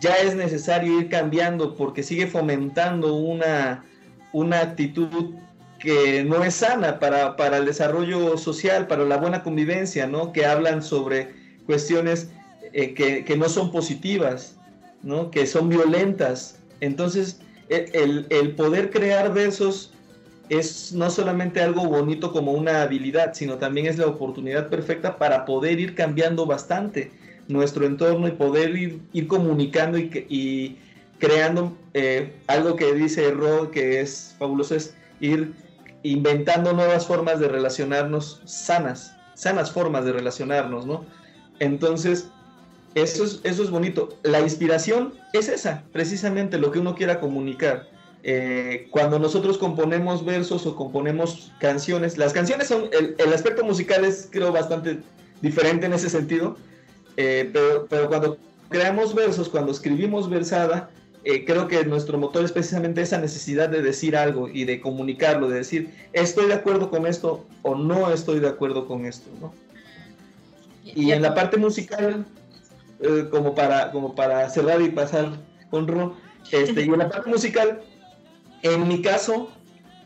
ya es necesario ir cambiando porque sigue fomentando una, una actitud que no es sana para, el desarrollo social, para la buena convivencia, ¿no? Que hablan sobre cuestiones eh, que, no son positivas, ¿no? Que son violentas. Entonces, el, el poder crear versos es no solamente algo bonito como una habilidad, sino también es la oportunidad perfecta para poder ir cambiando bastante nuestro entorno y poder ir, ir comunicando y, creando eh, algo que dice Ro que es fabuloso, es ir inventando nuevas formas de relacionarnos sanas, sanas formas de relacionarnos, ¿no? Entonces, eso es, eso es bonito. La inspiración es esa, precisamente lo que uno quiera comunicar eh, cuando nosotros componemos versos o componemos canciones, las canciones son, el, aspecto musical es creo bastante diferente en ese sentido, eh, pero, pero, cuando creamos versos, cuando escribimos versada, eh, creo que nuestro motor es precisamente esa necesidad de decir algo y de comunicarlo, de decir, estoy de acuerdo con esto o no estoy de acuerdo con esto, ¿no? Y en la parte musical, como, para, como para cerrar y pasar con Ro, este, y en la parte musical, en mi caso,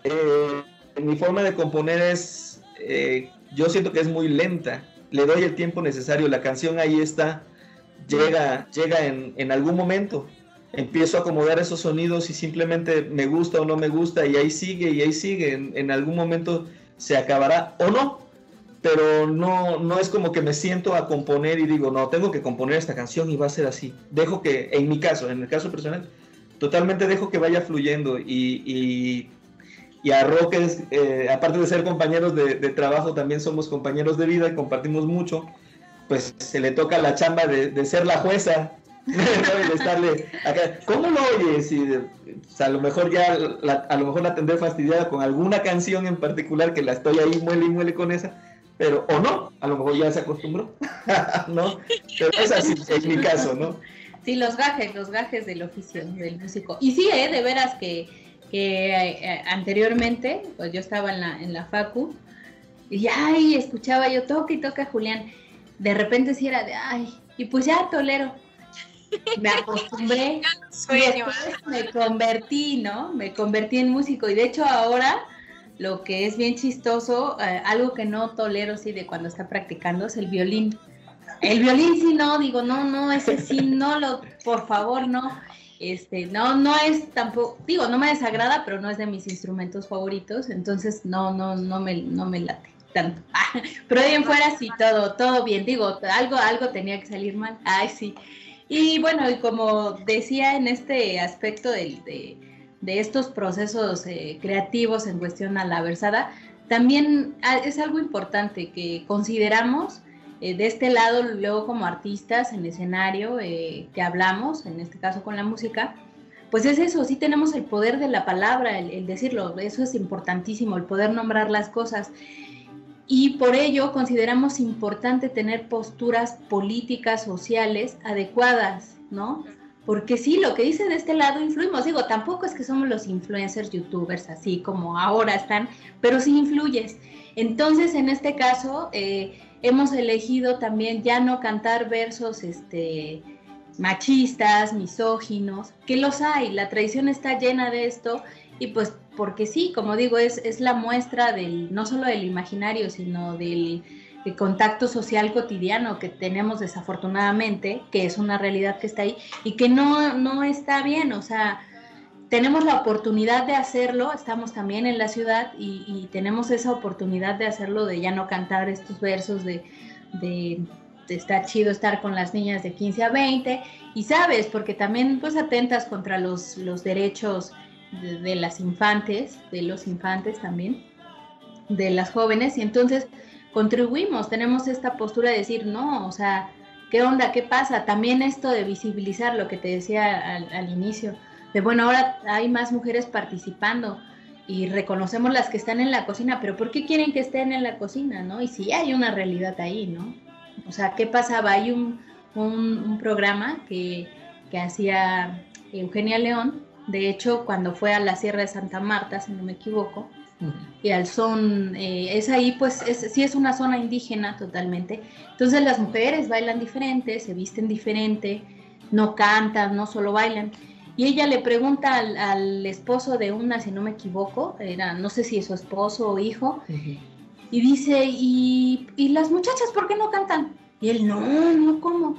eh, mi forma de componer es, eh, yo siento que es muy lenta. Le doy el tiempo necesario. La canción ahí está, llega, llega en, algún momento. Empiezo a acomodar esos sonidos y simplemente me gusta o no me gusta y ahí sigue y ahí sigue. En, algún momento se acabará o no. Pero no, no es como que me siento a componer y digo, no, tengo que componer esta canción y va a ser así. Dejo que, en mi caso, en el caso personal, totalmente dejo que vaya fluyendo y, y, a Roque, eh, aparte de ser compañeros de, trabajo, también somos compañeros de vida y compartimos mucho, pues se le toca la chamba de, ser la jueza. de estarle ¿Cómo lo oyes? Y, a lo mejor ya, la, a lo mejor la tendré fastidiada con alguna canción en particular que la estoy ahí muele y muele con esa, pero o no, a lo mejor ya se acostumbró, ¿no? Pero es así, en mi caso, ¿no? Sí, los gajes, los gajes del oficio del músico. Y sí, ¿eh? de veras que, que eh, anteriormente, pues yo estaba en la, en la facu, y ay, escuchaba yo toque y toca Julián. De repente sí era de, ay, y pues ya tolero. Me acostumbré. me convertí, ¿no? Me convertí en músico. Y de hecho ahora lo que es bien chistoso, eh, algo que no tolero sí de cuando está practicando es el violín. El violín sí no, digo, no, no, ese sí no lo, por favor, no. Este, no, no es tampoco, digo, no me desagrada, pero no es de mis instrumentos favoritos, entonces no, no, no me, no me late tanto. pero ahí en fuera sí, todo, todo bien, digo, algo, algo tenía que salir mal. Ay, sí. Y bueno, y como decía en este aspecto de, de, estos procesos eh, creativos en cuestión a la versada, también ah, es algo importante que consideramos eh, de este lado, luego como artistas en escenario eh, que hablamos, en este caso con la música, pues es eso, sí tenemos el poder de la palabra, el, decirlo, eso es importantísimo, el poder nombrar las cosas. Y por ello consideramos importante tener posturas políticas, sociales adecuadas, ¿no? Porque sí, lo que dice de este lado influimos. Digo, tampoco es que somos los influencers, youtubers, así como ahora están, pero sí influyes. Entonces, en este caso, eh, hemos elegido también ya no cantar versos este, machistas, misóginos, que los hay, la tradición está llena de esto y pues porque sí, como digo, es, es la muestra del, no solo del imaginario, sino del, contacto social cotidiano que tenemos desafortunadamente, que es una realidad que está ahí y que no, no está bien, o sea, tenemos la oportunidad de hacerlo, estamos también en la ciudad y, tenemos esa oportunidad de hacerlo, de ya no cantar estos versos de, de, estar chido estar con las niñas de 15 a 20 y sabes, porque también pues atentas contra los, los derechos de, las infantes, de los infantes también, de las jóvenes y entonces contribuimos, tenemos esta postura de decir, no, o sea, ¿Qué onda? ¿Qué pasa? También esto de visibilizar lo que te decía al, inicio, de bueno, ahora hay más mujeres participando y reconocemos las que están en la cocina, pero ¿por qué quieren que estén en la cocina, no? Y si hay una realidad ahí, ¿no? O sea, ¿qué pasaba? Hay un, un, programa que, que hacía Eugenia León, de hecho, cuando fue a la Sierra de Santa Marta, si no me equivoco, y al son, eh, es ahí, pues es, sí es una zona indígena totalmente. Entonces las mujeres bailan diferente, se visten diferente, no cantan, no solo bailan. Y ella le pregunta al, esposo de una, si no me equivoco, era, no sé si es su esposo o hijo, y dice, ¿Y, ¿y las muchachas por qué no cantan? Y él, no, no, ¿cómo?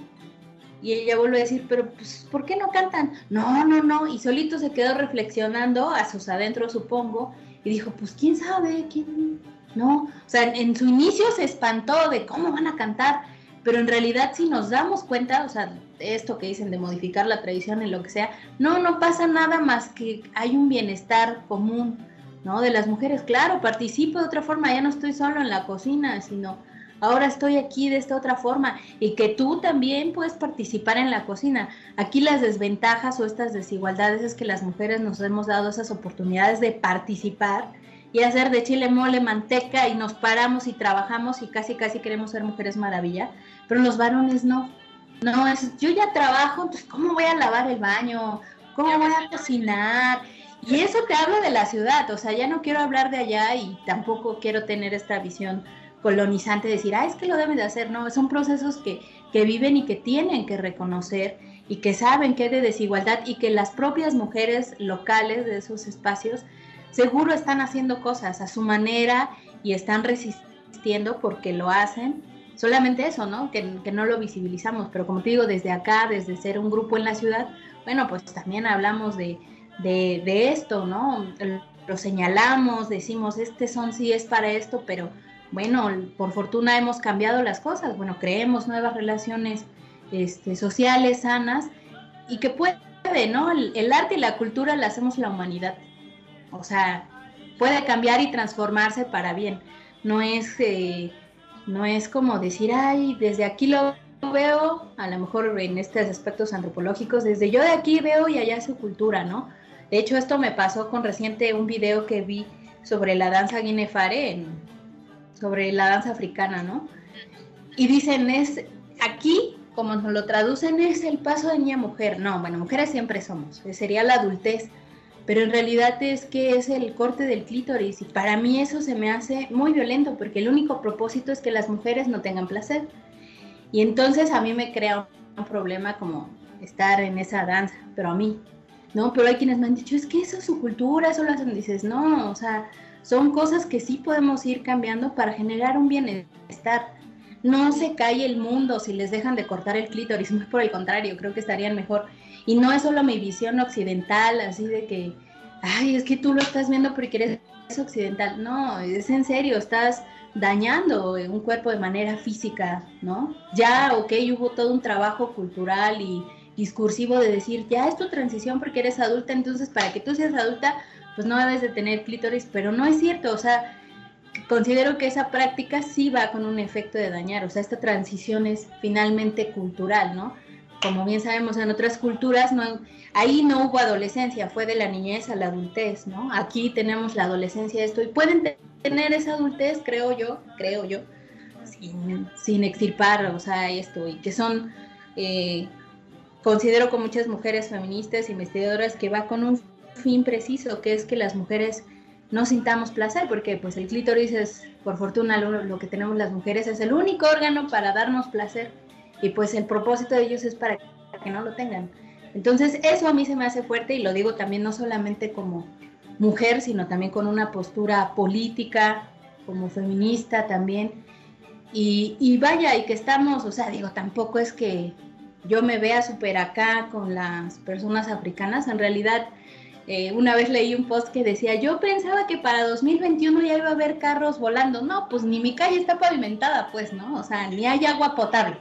Y ella vuelve a decir, pero pues, ¿por qué no cantan? No, no, no. Y solito se quedó reflexionando a sus adentros, supongo, y dijo, pues quién sabe, quién, no. O sea, en, su inicio se espantó de cómo van a cantar, pero en realidad si nos damos cuenta, o sea, esto que dicen de modificar la tradición y lo que sea, no, no pasa nada más que hay un bienestar común, ¿no? De las mujeres, claro, participo de otra forma, ya no estoy solo en la cocina, sino ahora estoy aquí de esta otra forma y que tú también puedes participar en la cocina. Aquí las desventajas o estas desigualdades es que las mujeres nos hemos dado esas oportunidades de participar y hacer de chile mole manteca y nos paramos y trabajamos y casi casi queremos ser mujeres maravilla, pero los varones no. No, es yo ya trabajo, pues ¿cómo voy a lavar el baño? ¿Cómo voy a cocinar? Y eso te hablo de la ciudad, o sea, ya no quiero hablar de allá y tampoco quiero tener esta visión colonizante decir, ah, es que lo deben de hacer, no, son procesos que, que viven y que tienen que reconocer y que saben que hay de desigualdad y que las propias mujeres locales de esos espacios seguro están haciendo cosas a su manera y están resistiendo porque lo hacen. Solamente eso, ¿no? Que, no lo visibilizamos, pero como te digo, desde acá, desde ser un grupo en la ciudad, bueno, pues también hablamos de, de, esto, ¿no? Lo señalamos, decimos, este son sí es para esto, pero bueno, por fortuna hemos cambiado las cosas, bueno, creemos nuevas relaciones este, sociales sanas y que puede, ¿no? El, arte y la cultura la hacemos la humanidad. O sea, puede cambiar y transformarse para bien. No es, eh, no es como decir, ay, desde aquí lo veo, a lo mejor en estos aspectos antropológicos, desde yo de aquí veo y allá su cultura, ¿no? De hecho, esto me pasó con reciente un video que vi sobre la danza guinefare en, sobre la danza africana, ¿no? Y dicen, es aquí, como nos lo traducen, es el paso de niña mujer. No, bueno, mujeres siempre somos, sería la adultez, pero en realidad es que es el corte del clítoris y para mí eso se me hace muy violento porque el único propósito es que las mujeres no tengan placer. Y entonces a mí me crea un problema como estar en esa danza, pero a mí, ¿no? Pero hay quienes me han dicho, es que eso es su cultura, eso lo hacen, dices, no, o sea, son cosas que sí podemos ir cambiando para generar un bienestar. No se cae el mundo si les dejan de cortar el clítoris, muy por el contrario, creo que estarían mejor. Y no es solo mi visión occidental, así de que, ay, es que tú lo estás viendo porque eres occidental. No, es en serio, estás dañando un cuerpo de manera física, ¿no? Ya, ok, hubo todo un trabajo cultural y discursivo de decir, ya es tu transición porque eres adulta, entonces para que tú seas adulta, pues no debes de tener clítoris, pero no es cierto, o sea, considero que esa práctica sí va con un efecto de dañar, o sea, esta transición es finalmente cultural, ¿no? Como bien sabemos, en otras culturas no, ahí no hubo adolescencia, fue de la niñez a la adultez, ¿no? Aquí tenemos la adolescencia esto y pueden tener esa adultez, creo yo, creo yo, sin, sin extirpar, o sea, esto, y que son, eh, considero con muchas mujeres feministas, investigadoras, que va con un fin preciso, que es que las mujeres no sintamos placer, porque pues el clítoris es, por fortuna, lo, que tenemos las mujeres, es el único órgano para darnos placer, y pues el propósito de ellos es para que no lo tengan. Entonces eso a mí se me hace fuerte y lo digo también no solamente como mujer, sino también con una postura política, como feminista también. Y, vaya, y que estamos, o sea, digo, tampoco es que yo me vea súper acá con las personas africanas, en realidad eh, una vez leí un post que decía, yo pensaba que para 2021 ya iba a haber carros volando. No, pues ni mi calle está pavimentada, pues, ¿no? O sea, ni hay agua potable.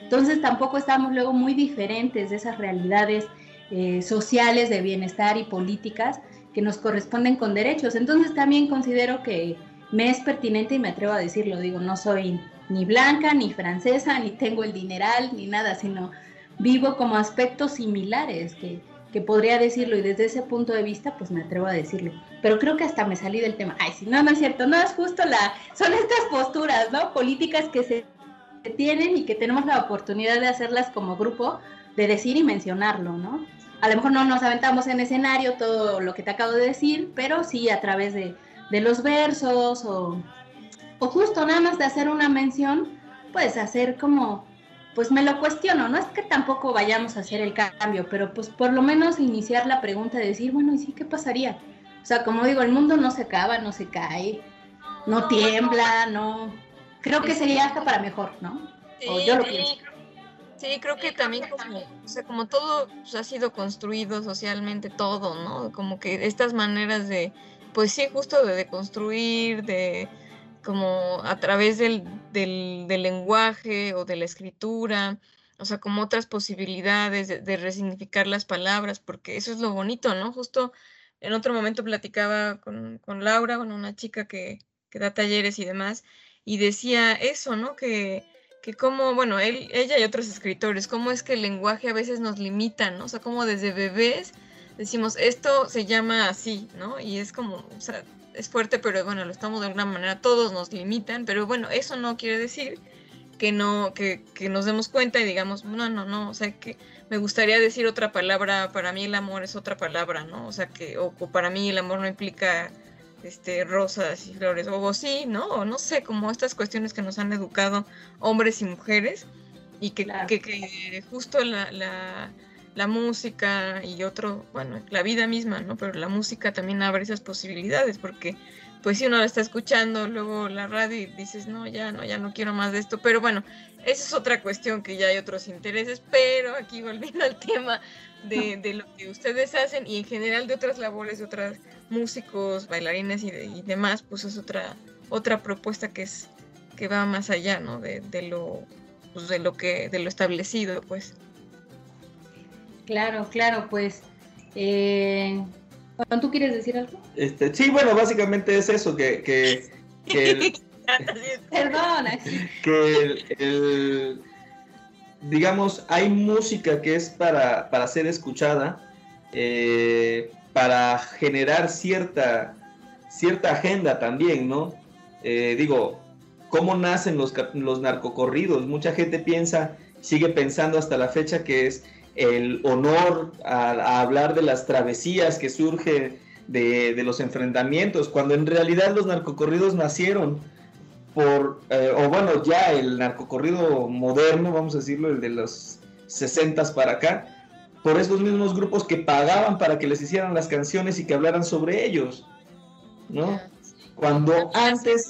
Entonces tampoco estamos luego muy diferentes de esas realidades eh, sociales de bienestar y políticas que nos corresponden con derechos. Entonces también considero que, me es pertinente y me atrevo a decirlo. Digo, no soy ni blanca, ni francesa, ni tengo el dineral, ni nada, sino vivo como aspectos similares que, que podría decirlo y desde ese punto de vista pues me atrevo a decirlo. Pero creo que hasta me salí del tema. Ay, sí, no, no es cierto, no es justo la... Son estas posturas, ¿no? Políticas que se tienen y que tenemos la oportunidad de hacerlas como grupo, de decir y mencionarlo, ¿no? A lo mejor no nos aventamos en escenario todo lo que te acabo de decir, pero sí a través de, de los versos o, o justo nada más de hacer una mención, pues hacer como pues me lo cuestiono, no es que tampoco vayamos a hacer el cambio, pero pues por lo menos iniciar la pregunta de decir, bueno, ¿y sí qué pasaría? O sea, como digo, el mundo no se acaba, no se cae, no tiembla, no... Creo que sería hasta para mejor, ¿no? o yo lo pienso. Sí, creo que también como, o sea, como todo pues, ha sido construido socialmente, todo, ¿no? Como que estas maneras de, pues sí, justo de construir, de como a través del, del, lenguaje o de la escritura, o sea, como otras posibilidades de, resignificar las palabras, porque eso es lo bonito, ¿no? Justo en otro momento platicaba con, con Laura, con una chica que, que, da talleres y demás, y decía eso, ¿no? Que, que como, bueno, él, ella y otros escritores, cómo es que el lenguaje a veces nos limita, ¿no? O sea, como desde bebés decimos, esto se llama así, ¿no? Y es como, o sea, es fuerte, pero bueno, lo estamos de alguna manera, todos nos limitan, pero bueno, eso no quiere decir que no, que, que, nos demos cuenta y digamos, no, no, no, o sea que me gustaría decir otra palabra, para mí el amor es otra palabra, ¿no? O sea que, o, para mí el amor no implica este rosas y flores, o, sí, ¿no? O no sé, como estas cuestiones que nos han educado hombres y mujeres, y que, que, que justo la, la la música y otro, bueno, la vida misma, ¿no? Pero la música también abre esas posibilidades porque pues si uno la está escuchando, luego la radio y dices, no, ya no, ya no quiero más de esto. Pero bueno, esa es otra cuestión que ya hay otros intereses, pero aquí volviendo al tema de, de lo que ustedes hacen y en general de otras labores de otros músicos, bailarines y, y, demás, pues es otra, otra propuesta que es que va más allá, ¿no? De, de lo pues de lo que, de lo establecido, pues. Claro, claro, pues. Eh, ¿Tú quieres decir algo? Este, sí, bueno, básicamente es eso, que... que, que Perdona. Que el, digamos, hay música que es para, para ser escuchada, eh, para generar cierta, cierta agenda también, ¿no? Eh, digo, ¿cómo nacen los, los narcocorridos? Mucha gente piensa, sigue pensando hasta la fecha que es el honor a, hablar de las travesías que surge de, los enfrentamientos, cuando en realidad los narcocorridos nacieron por, eh, o bueno, ya el narcocorrido moderno, vamos a decirlo, el de los 60 para acá, por esos mismos grupos que pagaban para que les hicieran las canciones y que hablaran sobre ellos, ¿no? Cuando antes,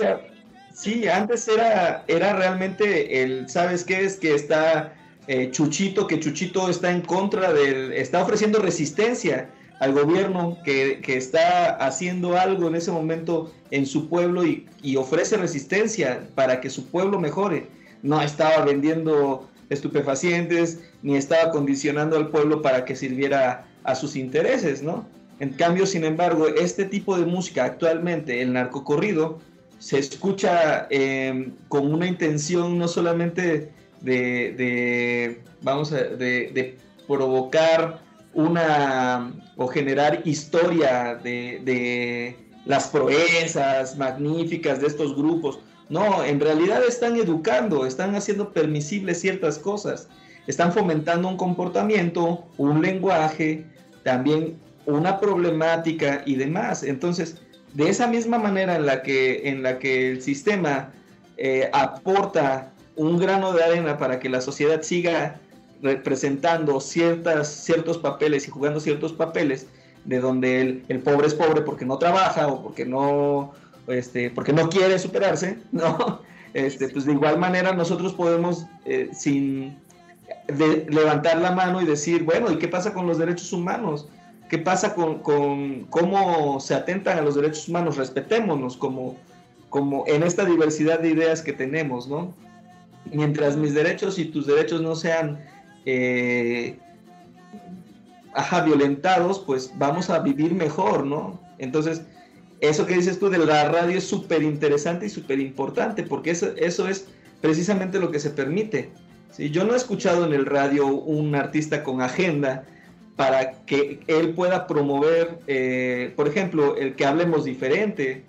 sí, antes era, era realmente el, ¿sabes qué? Es que está eh, Chuchito, que Chuchito está en contra del, está ofreciendo resistencia al gobierno que, está haciendo algo en ese momento en su pueblo y, ofrece resistencia para que su pueblo mejore. No estaba vendiendo estupefacientes ni estaba condicionando al pueblo para que sirviera a sus intereses, ¿no? En cambio, sin embargo, este tipo de música actualmente, el narcocorrido, se escucha eh, con una intención no solamente de, vamos a, de, provocar una o generar historia de, las proezas magníficas de estos grupos. No, en realidad están educando, están haciendo permisibles ciertas cosas, están fomentando un comportamiento, un lenguaje, también una problemática y demás. Entonces, de esa misma manera en la que, en la que el sistema eh, aporta un grano de arena para que la sociedad siga representando ciertas, ciertos papeles y jugando ciertos papeles de donde el, pobre es pobre porque no trabaja o porque no, este, porque no quiere superarse, ¿no? Este, pues de igual manera nosotros podemos eh, sin levantar la mano y decir, bueno, ¿y qué pasa con los derechos humanos? ¿Qué pasa con, cómo se atentan a los derechos humanos? Respetémonos como, como en esta diversidad de ideas que tenemos, ¿no? mientras mis derechos y tus derechos no sean eh, violentados, pues vamos a vivir mejor, ¿no? Entonces, eso que dices tú de la radio es súper interesante y súper importante, porque eso, eso es precisamente lo que se permite. ¿sí? Yo no he escuchado en el radio un artista con agenda para que él pueda promover, eh, por ejemplo, el que hablemos diferente,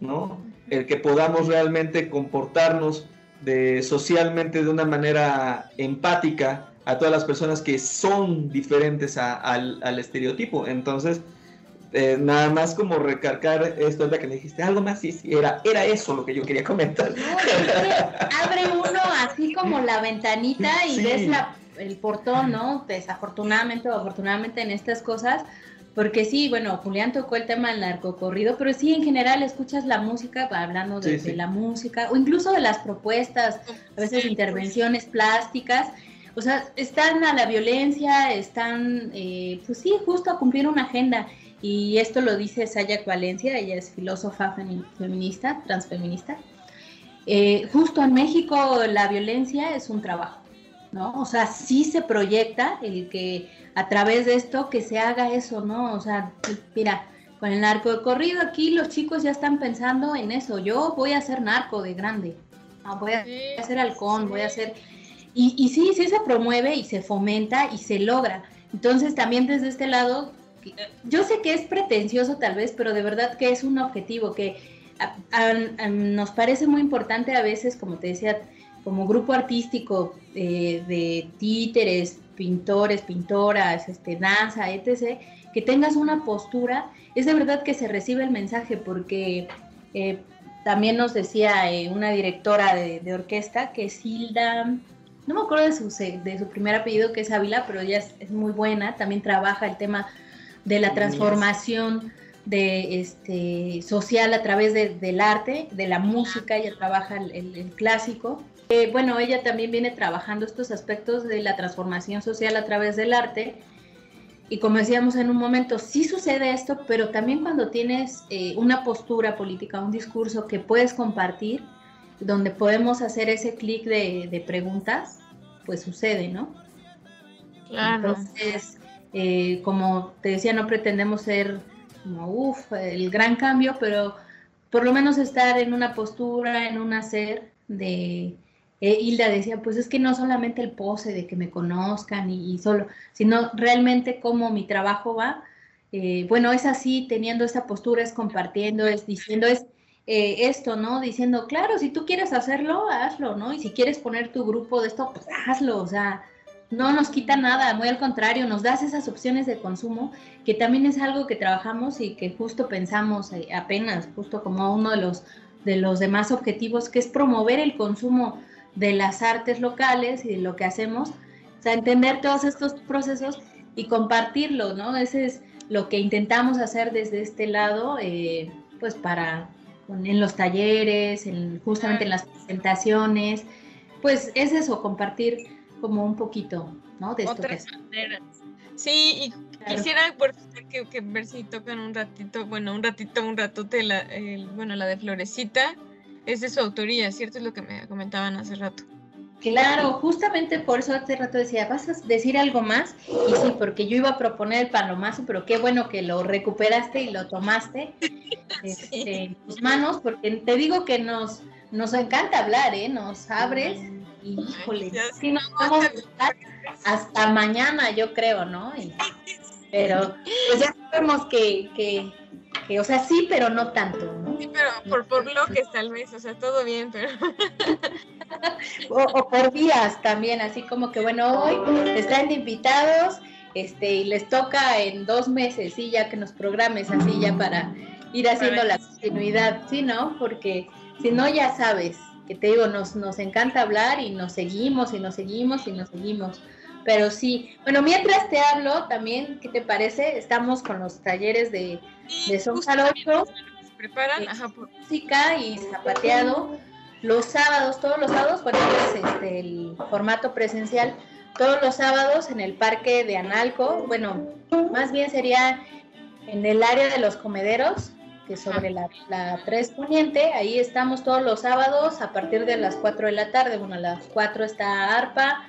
¿no? El que podamos realmente comportarnos de, socialmente de una manera empática a todas las personas que son diferentes al, al estereotipo. Entonces, eh, nada más como recargar esto de que me dijiste algo más, sí, sí, era, era eso lo que yo quería comentar. abre uno así como la ventanita y ves el portón, ¿no? Desafortunadamente o afortunadamente en estas cosas, porque sí, bueno, Julián tocó el tema del narcocorrido, pero sí, en general escuchas la música, hablando de, la música, o incluso de las propuestas, a veces intervenciones plásticas, o sea, están a la violencia, están, eh, pues sí, justo a cumplir una agenda. Y esto lo dice Sayak Valencia, ella es filósofa feminista, transfeminista. Eh, justo en México la violencia es un trabajo, ¿no? O sea, sí se proyecta el que a través de esto que se haga eso, ¿no? O sea, mira, con el narco de corrido aquí los chicos ya están pensando en eso. Yo voy a ser narco de grande, voy a hacer halcón, voy a hacer... Y, y sí, sí se promueve y se fomenta y se logra. Entonces también desde este lado yo sé que es pretencioso tal vez, pero de verdad que es un objetivo que nos parece muy importante a veces, como te decía, como grupo artístico eh, de títeres, pintores, pintoras, este, danza, etc., que tengas una postura, es de verdad que se recibe el mensaje, porque eh, también nos decía eh, una directora de, orquesta que Silda, no me acuerdo de su, de su primer apellido, que es Ávila, pero ella es, es muy buena, también trabaja el tema de la transformación de este social a través del arte, de la música, ella trabaja el, clásico. Eh, bueno, ella también viene trabajando estos aspectos de la transformación social a través del arte. Y como decíamos en un momento, sí sucede esto, pero también cuando tienes eh, una postura política, un discurso que puedes compartir, donde podemos hacer ese clic de, de, preguntas, pues sucede, ¿no? Claro. Entonces, eh, como te decía, no pretendemos ser como, el gran cambio, pero por lo menos estar en una postura, en un hacer de... Eh, Hilda decía, pues es que no solamente el pose de que me conozcan y, solo, sino realmente cómo mi trabajo va. Eh, bueno, es así, teniendo esa postura, es compartiendo, es diciendo, es esto, ¿no? Diciendo, claro, si tú quieres hacerlo, hazlo, ¿no? Y si quieres poner tu grupo de esto, pues hazlo, o sea, no nos quita nada, muy al contrario, nos das esas opciones de consumo, que también es algo que trabajamos y que justo pensamos eh, apenas, justo como uno de los, de los demás objetivos, que es promover el consumo de las artes locales y de lo que hacemos, o sea, entender todos estos procesos y compartirlo, ¿no? Ese es lo que intentamos hacer desde este lado, eh, pues para, en los talleres, en, justamente en las presentaciones, pues es eso, compartir como un poquito, ¿no? De esto Otras maneras. Sí, y quisiera por que, que, ver si tocan un ratito, bueno, un ratito, un ratote, la, bueno, la de Florecita, es de su autoría, ¿cierto? Es lo que me comentaban hace rato. Claro, justamente por eso hace rato decía, ¿vas a decir algo más? Y sí, porque yo iba a proponer el palomazo, pero qué bueno que lo recuperaste y lo tomaste este, en tus manos, porque te digo que nos, nos encanta hablar, ¿eh? Nos abres híjole, sí, no, hasta mañana, yo creo, ¿no? pero pues ya sabemos que, que, que, o sea, sí, pero no tanto, ¿no? Sí, pero por, por bloques tal vez, o sea, todo bien, pero... o, por días también, así como que, bueno, hoy están invitados, este, y les toca en dos meses, sí, ya que nos programes así ya para ir haciendo la continuidad, sí, ¿no? Porque si no, ya sabes, que te digo, nos, nos encanta hablar y nos seguimos y nos seguimos y nos seguimos. Pero sí, bueno, mientras te hablo también, ¿qué te parece? Estamos con los talleres de, de Son Jarocho, preparan, música y zapateado. Los sábados, todos los sábados, bueno, es este, el formato presencial, todos los sábados en el parque de Analco, bueno, más bien sería en el área de los comederos, que sobre la, la 3 Poniente, ahí estamos todos los sábados a partir de las 4 de la tarde, bueno, a las 4 está arpa,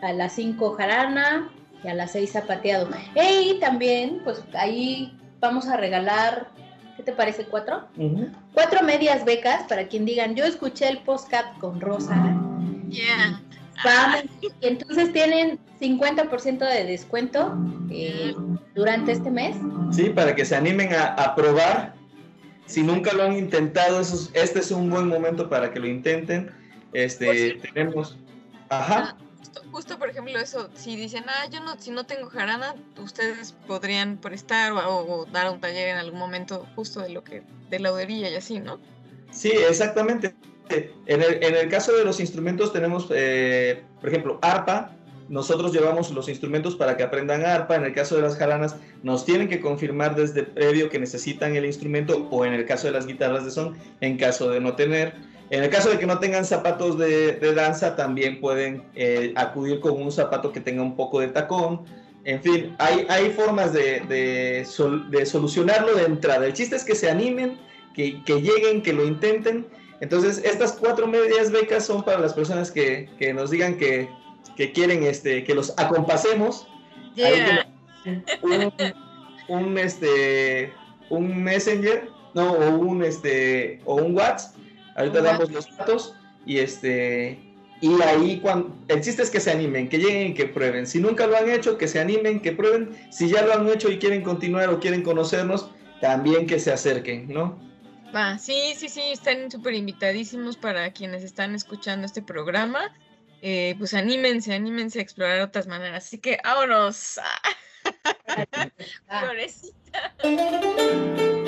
a las 5 jarana y a las 6 zapateado. Y también, pues ahí vamos a regalar ¿Qué te parece? ¿Cuatro? Cuatro medias becas para quien digan, yo escuché el postcat con Rosa. Yeah. Vamos, y entonces tienen 50% de descuento eh, durante este mes. Sí, para que se animen a, probar. Si nunca lo han intentado, este es un buen momento para que lo intenten. Este, tenemos... Ajá. Ah, justo, por ejemplo, eso, si dicen, ah, yo no, si no tengo jarana, ustedes podrían prestar o, dar un taller en algún momento justo de lo que, de laudería y así, ¿no? Sí, exactamente. En el, en el caso de los instrumentos tenemos, eh, por ejemplo, arpa, nosotros llevamos los instrumentos para que aprendan arpa. En el caso de las jaranas, nos tienen que confirmar desde previo que necesitan el instrumento o en el caso de las guitarras de son, en caso de no tener. En el caso de que no tengan zapatos de, danza, también pueden eh, acudir con un zapato que tenga un poco de tacón. En fin, hay, hay formas de, de, solucionarlo de entrada. El chiste es que se animen, que, que, lleguen, que lo intenten. Entonces, estas cuatro medias becas son para las personas que, que nos digan que, que, quieren este, que los acompasemos. Un, un, este, un messenger, no, o un, este, o un WhatsApp Ahorita damos los datos y este y ahí cuando el chiste es que se animen, que lleguen, que prueben. Si nunca lo han hecho, que se animen, que prueben. Si ya lo han hecho y quieren continuar o quieren conocernos, también que se acerquen, ¿no? Va, sí, sí, sí, están súper invitadísimos para quienes están escuchando este programa. Eh, pues anímense, anímense a explorar otras maneras. Así que vámonos. Florecita.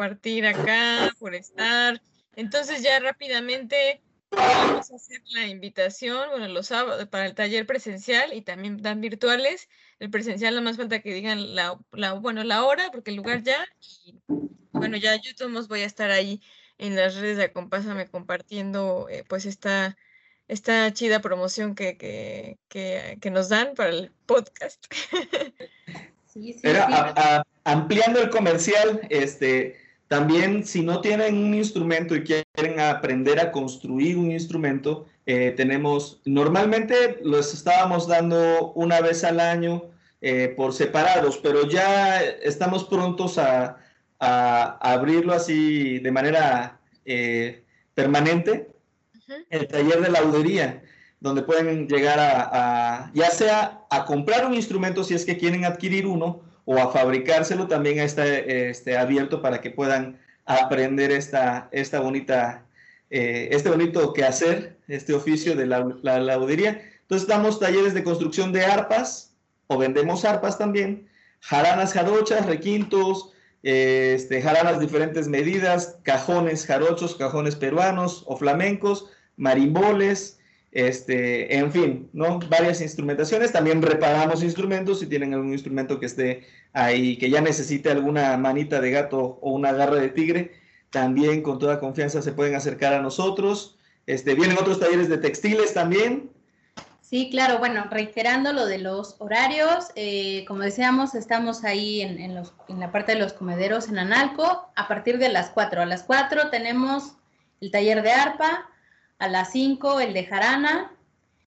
compartir acá, por estar. Entonces ya rápidamente vamos a hacer la invitación, bueno, los sábados para el taller presencial y también dan virtuales. El presencial no más falta que digan la, bueno, la hora, porque el lugar ya. Y bueno, ya yo todos voy a estar ahí en las redes de Acompásame compartiendo eh, pues esta, esta chida promoción que, que, que, nos dan para el podcast. Sí, sí, ampliando el comercial, este, también si no tienen un instrumento y quieren aprender a construir un instrumento, eh, tenemos, normalmente los estábamos dando una vez al año eh, por separados, pero ya estamos prontos a, a, abrirlo así de manera eh, permanente, el taller de laudería, donde pueden llegar a, ya sea a comprar un instrumento si es que quieren adquirir uno, o a fabricárselo, también está este, abierto para que puedan aprender esta, esta bonita, eh, este bonito quehacer, este oficio de la, la laudería. Entonces damos talleres de construcción de arpas, o vendemos arpas también, jaranas jarochas, requintos, este, jaranas diferentes medidas, cajones jarochos, cajones peruanos o flamencos, marimboles, este, en fin, ¿no? Varias instrumentaciones. También reparamos instrumentos si tienen algún instrumento que esté ahí, que ya necesite alguna manita de gato o una garra de tigre. También con toda confianza se pueden acercar a nosotros. Este, vienen otros talleres de textiles también. Sí, claro, bueno, reiterando lo de los horarios, eh, como decíamos, estamos ahí en, en, los, en, la parte de los comederos en Analco a partir de las 4. A las 4 tenemos el taller de arpa, a las 5 el de jarana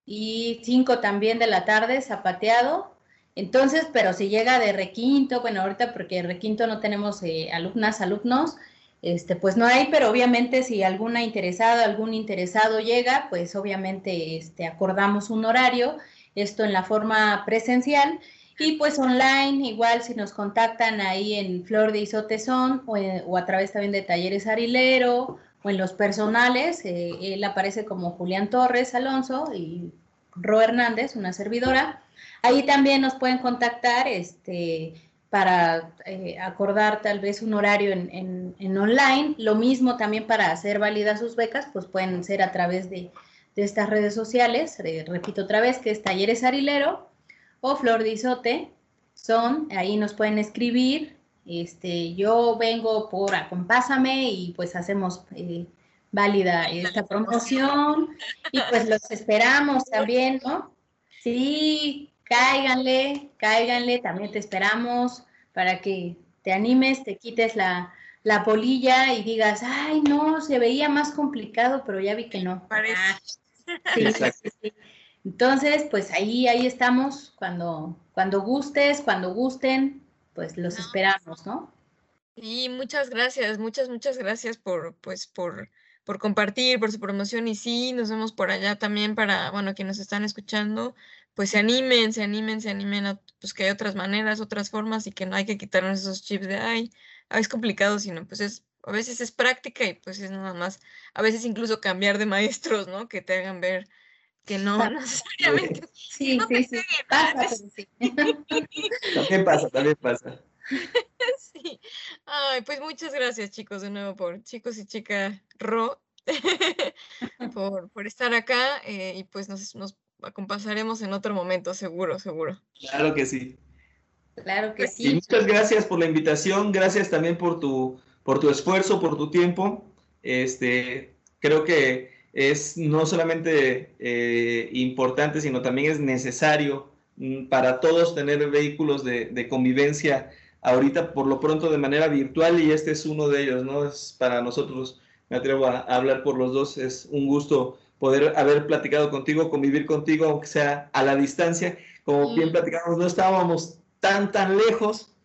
y 5 también de la tarde zapateado. Entonces, pero si llega de requinto, bueno, ahorita porque requinto no tenemos eh, alumnas, alumnos, este, pues no hay, pero obviamente si alguna interesada, algún interesado llega, pues obviamente este, acordamos un horario, esto en la forma presencial y pues online, igual si nos contactan ahí en Flor de Isotezón o, o a través también de Talleres Arilero o en los personales, eh, él aparece como Julián Torres Alonso y Ro Hernández, una servidora. Ahí también nos pueden contactar, este, para eh, acordar tal vez un horario en, online. Lo mismo también para hacer válidas sus becas, pues pueden ser a través de, estas redes sociales. repito otra vez que es Talleres Arilero o Flor de. Son, ahí nos pueden escribir. Este, yo vengo por Acompásame y pues hacemos eh, válida esta promoción y pues los esperamos también, ¿no? Sí, cáiganle, cáiganle, también te esperamos para que te animes, te quites la, polilla y digas, ay, no, se veía más complicado, pero ya vi que no. Ah, Entonces, pues ahí, ahí estamos, cuando, cuando gustes, cuando gusten, pues los esperamos, ¿no? Y muchas gracias, muchas, muchas gracias por, pues, por, por compartir, por su promoción y sí, nos vemos por allá también para, bueno, quienes nos están escuchando, pues se animen, se animen, se animen a pues que hay otras maneras, otras formas y que no hay que quitarnos esos chips de, ay, es complicado, sino pues es, a veces es práctica y pues es nada más, a veces incluso cambiar de maestros, ¿no? Que te hagan ver que no necesariamente. Sí, sí, sí, pasa, sí. También pasa, también pasa. Sí. Ay, pues muchas gracias chicos de nuevo por chicos y chica Ro por, por estar acá eh, y pues nos, nos acompasaremos en otro momento, seguro, seguro. Claro que sí. Claro que sí. Y muchas gracias por la invitación, gracias también por tu, por tu esfuerzo, por tu tiempo. Este, creo que es no solamente eh, importante, sino también es necesario mm, para todos tener vehículos de, de, convivencia ahorita por lo pronto de manera virtual y este es uno de ellos, ¿no? Es para nosotros, me atrevo a hablar por los dos, es un gusto poder haber platicado contigo, convivir contigo, aunque sea a la distancia. Como bien platicamos, no estábamos tan, tan lejos,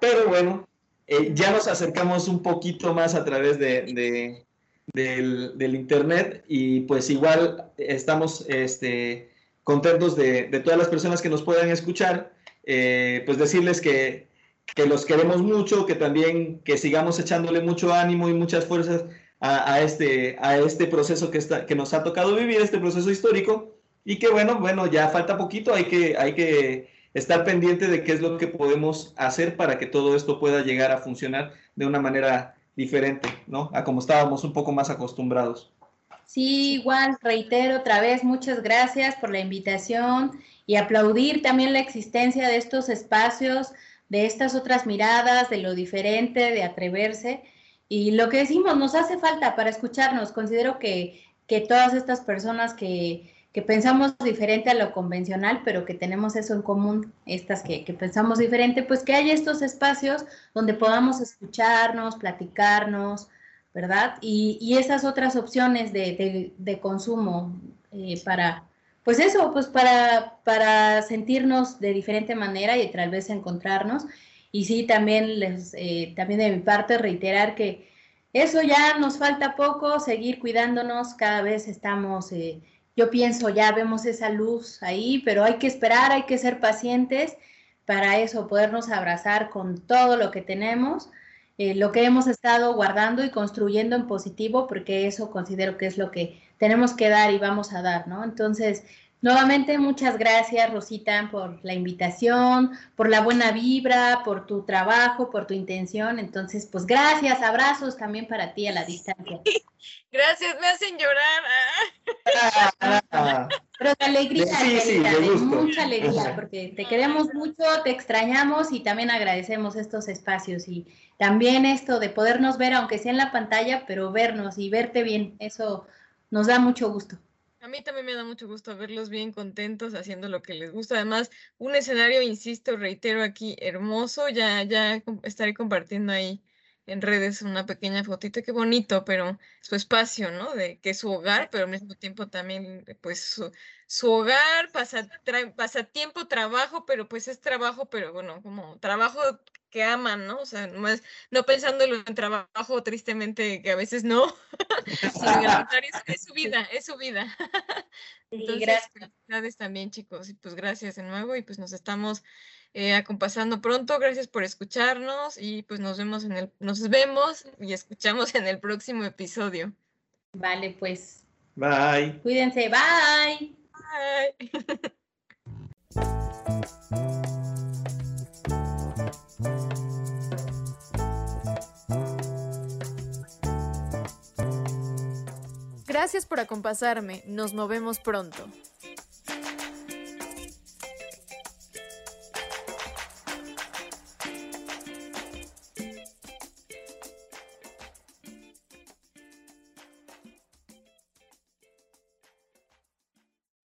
pero bueno, eh, ya nos acercamos un poquito más a través de, del, internet y pues igual estamos este, contentos de, todas las personas que nos puedan escuchar, eh, pues decirles que, que los queremos mucho, que también que sigamos echándole mucho ánimo y muchas fuerzas a, este, a este proceso que, está, que nos ha tocado vivir, este proceso histórico, y que bueno, bueno, ya falta poquito, hay que, hay que estar pendiente de qué es lo que podemos hacer para que todo esto pueda llegar a funcionar de una manera diferente, ¿no? A como estábamos un poco más acostumbrados. Sí, igual, reitero otra vez, muchas gracias por la invitación y aplaudir también la existencia de estos espacios, de estas otras miradas, de lo diferente, de atreverse. Y lo que decimos, nos hace falta para escucharnos. Considero que, que todas estas personas que, que, pensamos diferente a lo convencional, pero que tenemos eso en común, estas que, que pensamos diferente, pues que haya estos espacios donde podamos escucharnos, platicarnos, ¿verdad? Y, y esas otras opciones de, de, consumo eh, para, pues eso, pues para, para sentirnos de diferente manera y tal vez encontrarnos. Y sí, también, les, eh, también de mi parte reiterar que eso ya nos falta poco, seguir cuidándonos, cada vez estamos, eh, yo pienso, ya vemos esa luz ahí, pero hay que esperar, hay que ser pacientes para eso, podernos abrazar con todo lo que tenemos eh, lo que hemos estado guardando y construyendo en positivo, porque eso considero que es lo que tenemos que dar y vamos a dar, ¿no? Entonces, nuevamente muchas gracias, Rosita, por la invitación, por la buena vibra, por tu trabajo, por tu intención. Entonces, pues gracias, abrazos también para ti a la distancia. Gracias, me hacen llorar. Pero de alegría, de mucha alegría, porque te queremos mucho, te extrañamos y también agradecemos estos espacios y también esto de podernos ver, aunque sea en la pantalla, pero vernos y verte bien, eso nos da mucho gusto. A mí también me da mucho gusto verlos bien contentos haciendo lo que les gusta. Además, un escenario, insisto, reitero aquí, hermoso. Ya, ya estaré compartiendo ahí en redes una pequeña fotita, qué bonito, pero su espacio, ¿no? De que es su hogar, pero al mismo tiempo también, pues, su, su hogar, pasa, pasatiempo, trabajo, pero pues es trabajo, pero bueno, como trabajo que aman, ¿no? O sea, más, no pensándolo en trabajo, tristemente, que a veces no, es, su vida, es su vida. Entonces, gracias. también, chicos, y pues gracias de nuevo, y pues nos estamos eh, acompasando pronto. Gracias por escucharnos y pues nos vemos en el, nos vemos y escuchamos en el próximo episodio. Vale, pues. Bye. Cuídense, bye. Bye. Gracias por acompasarme. Nos movemos pronto.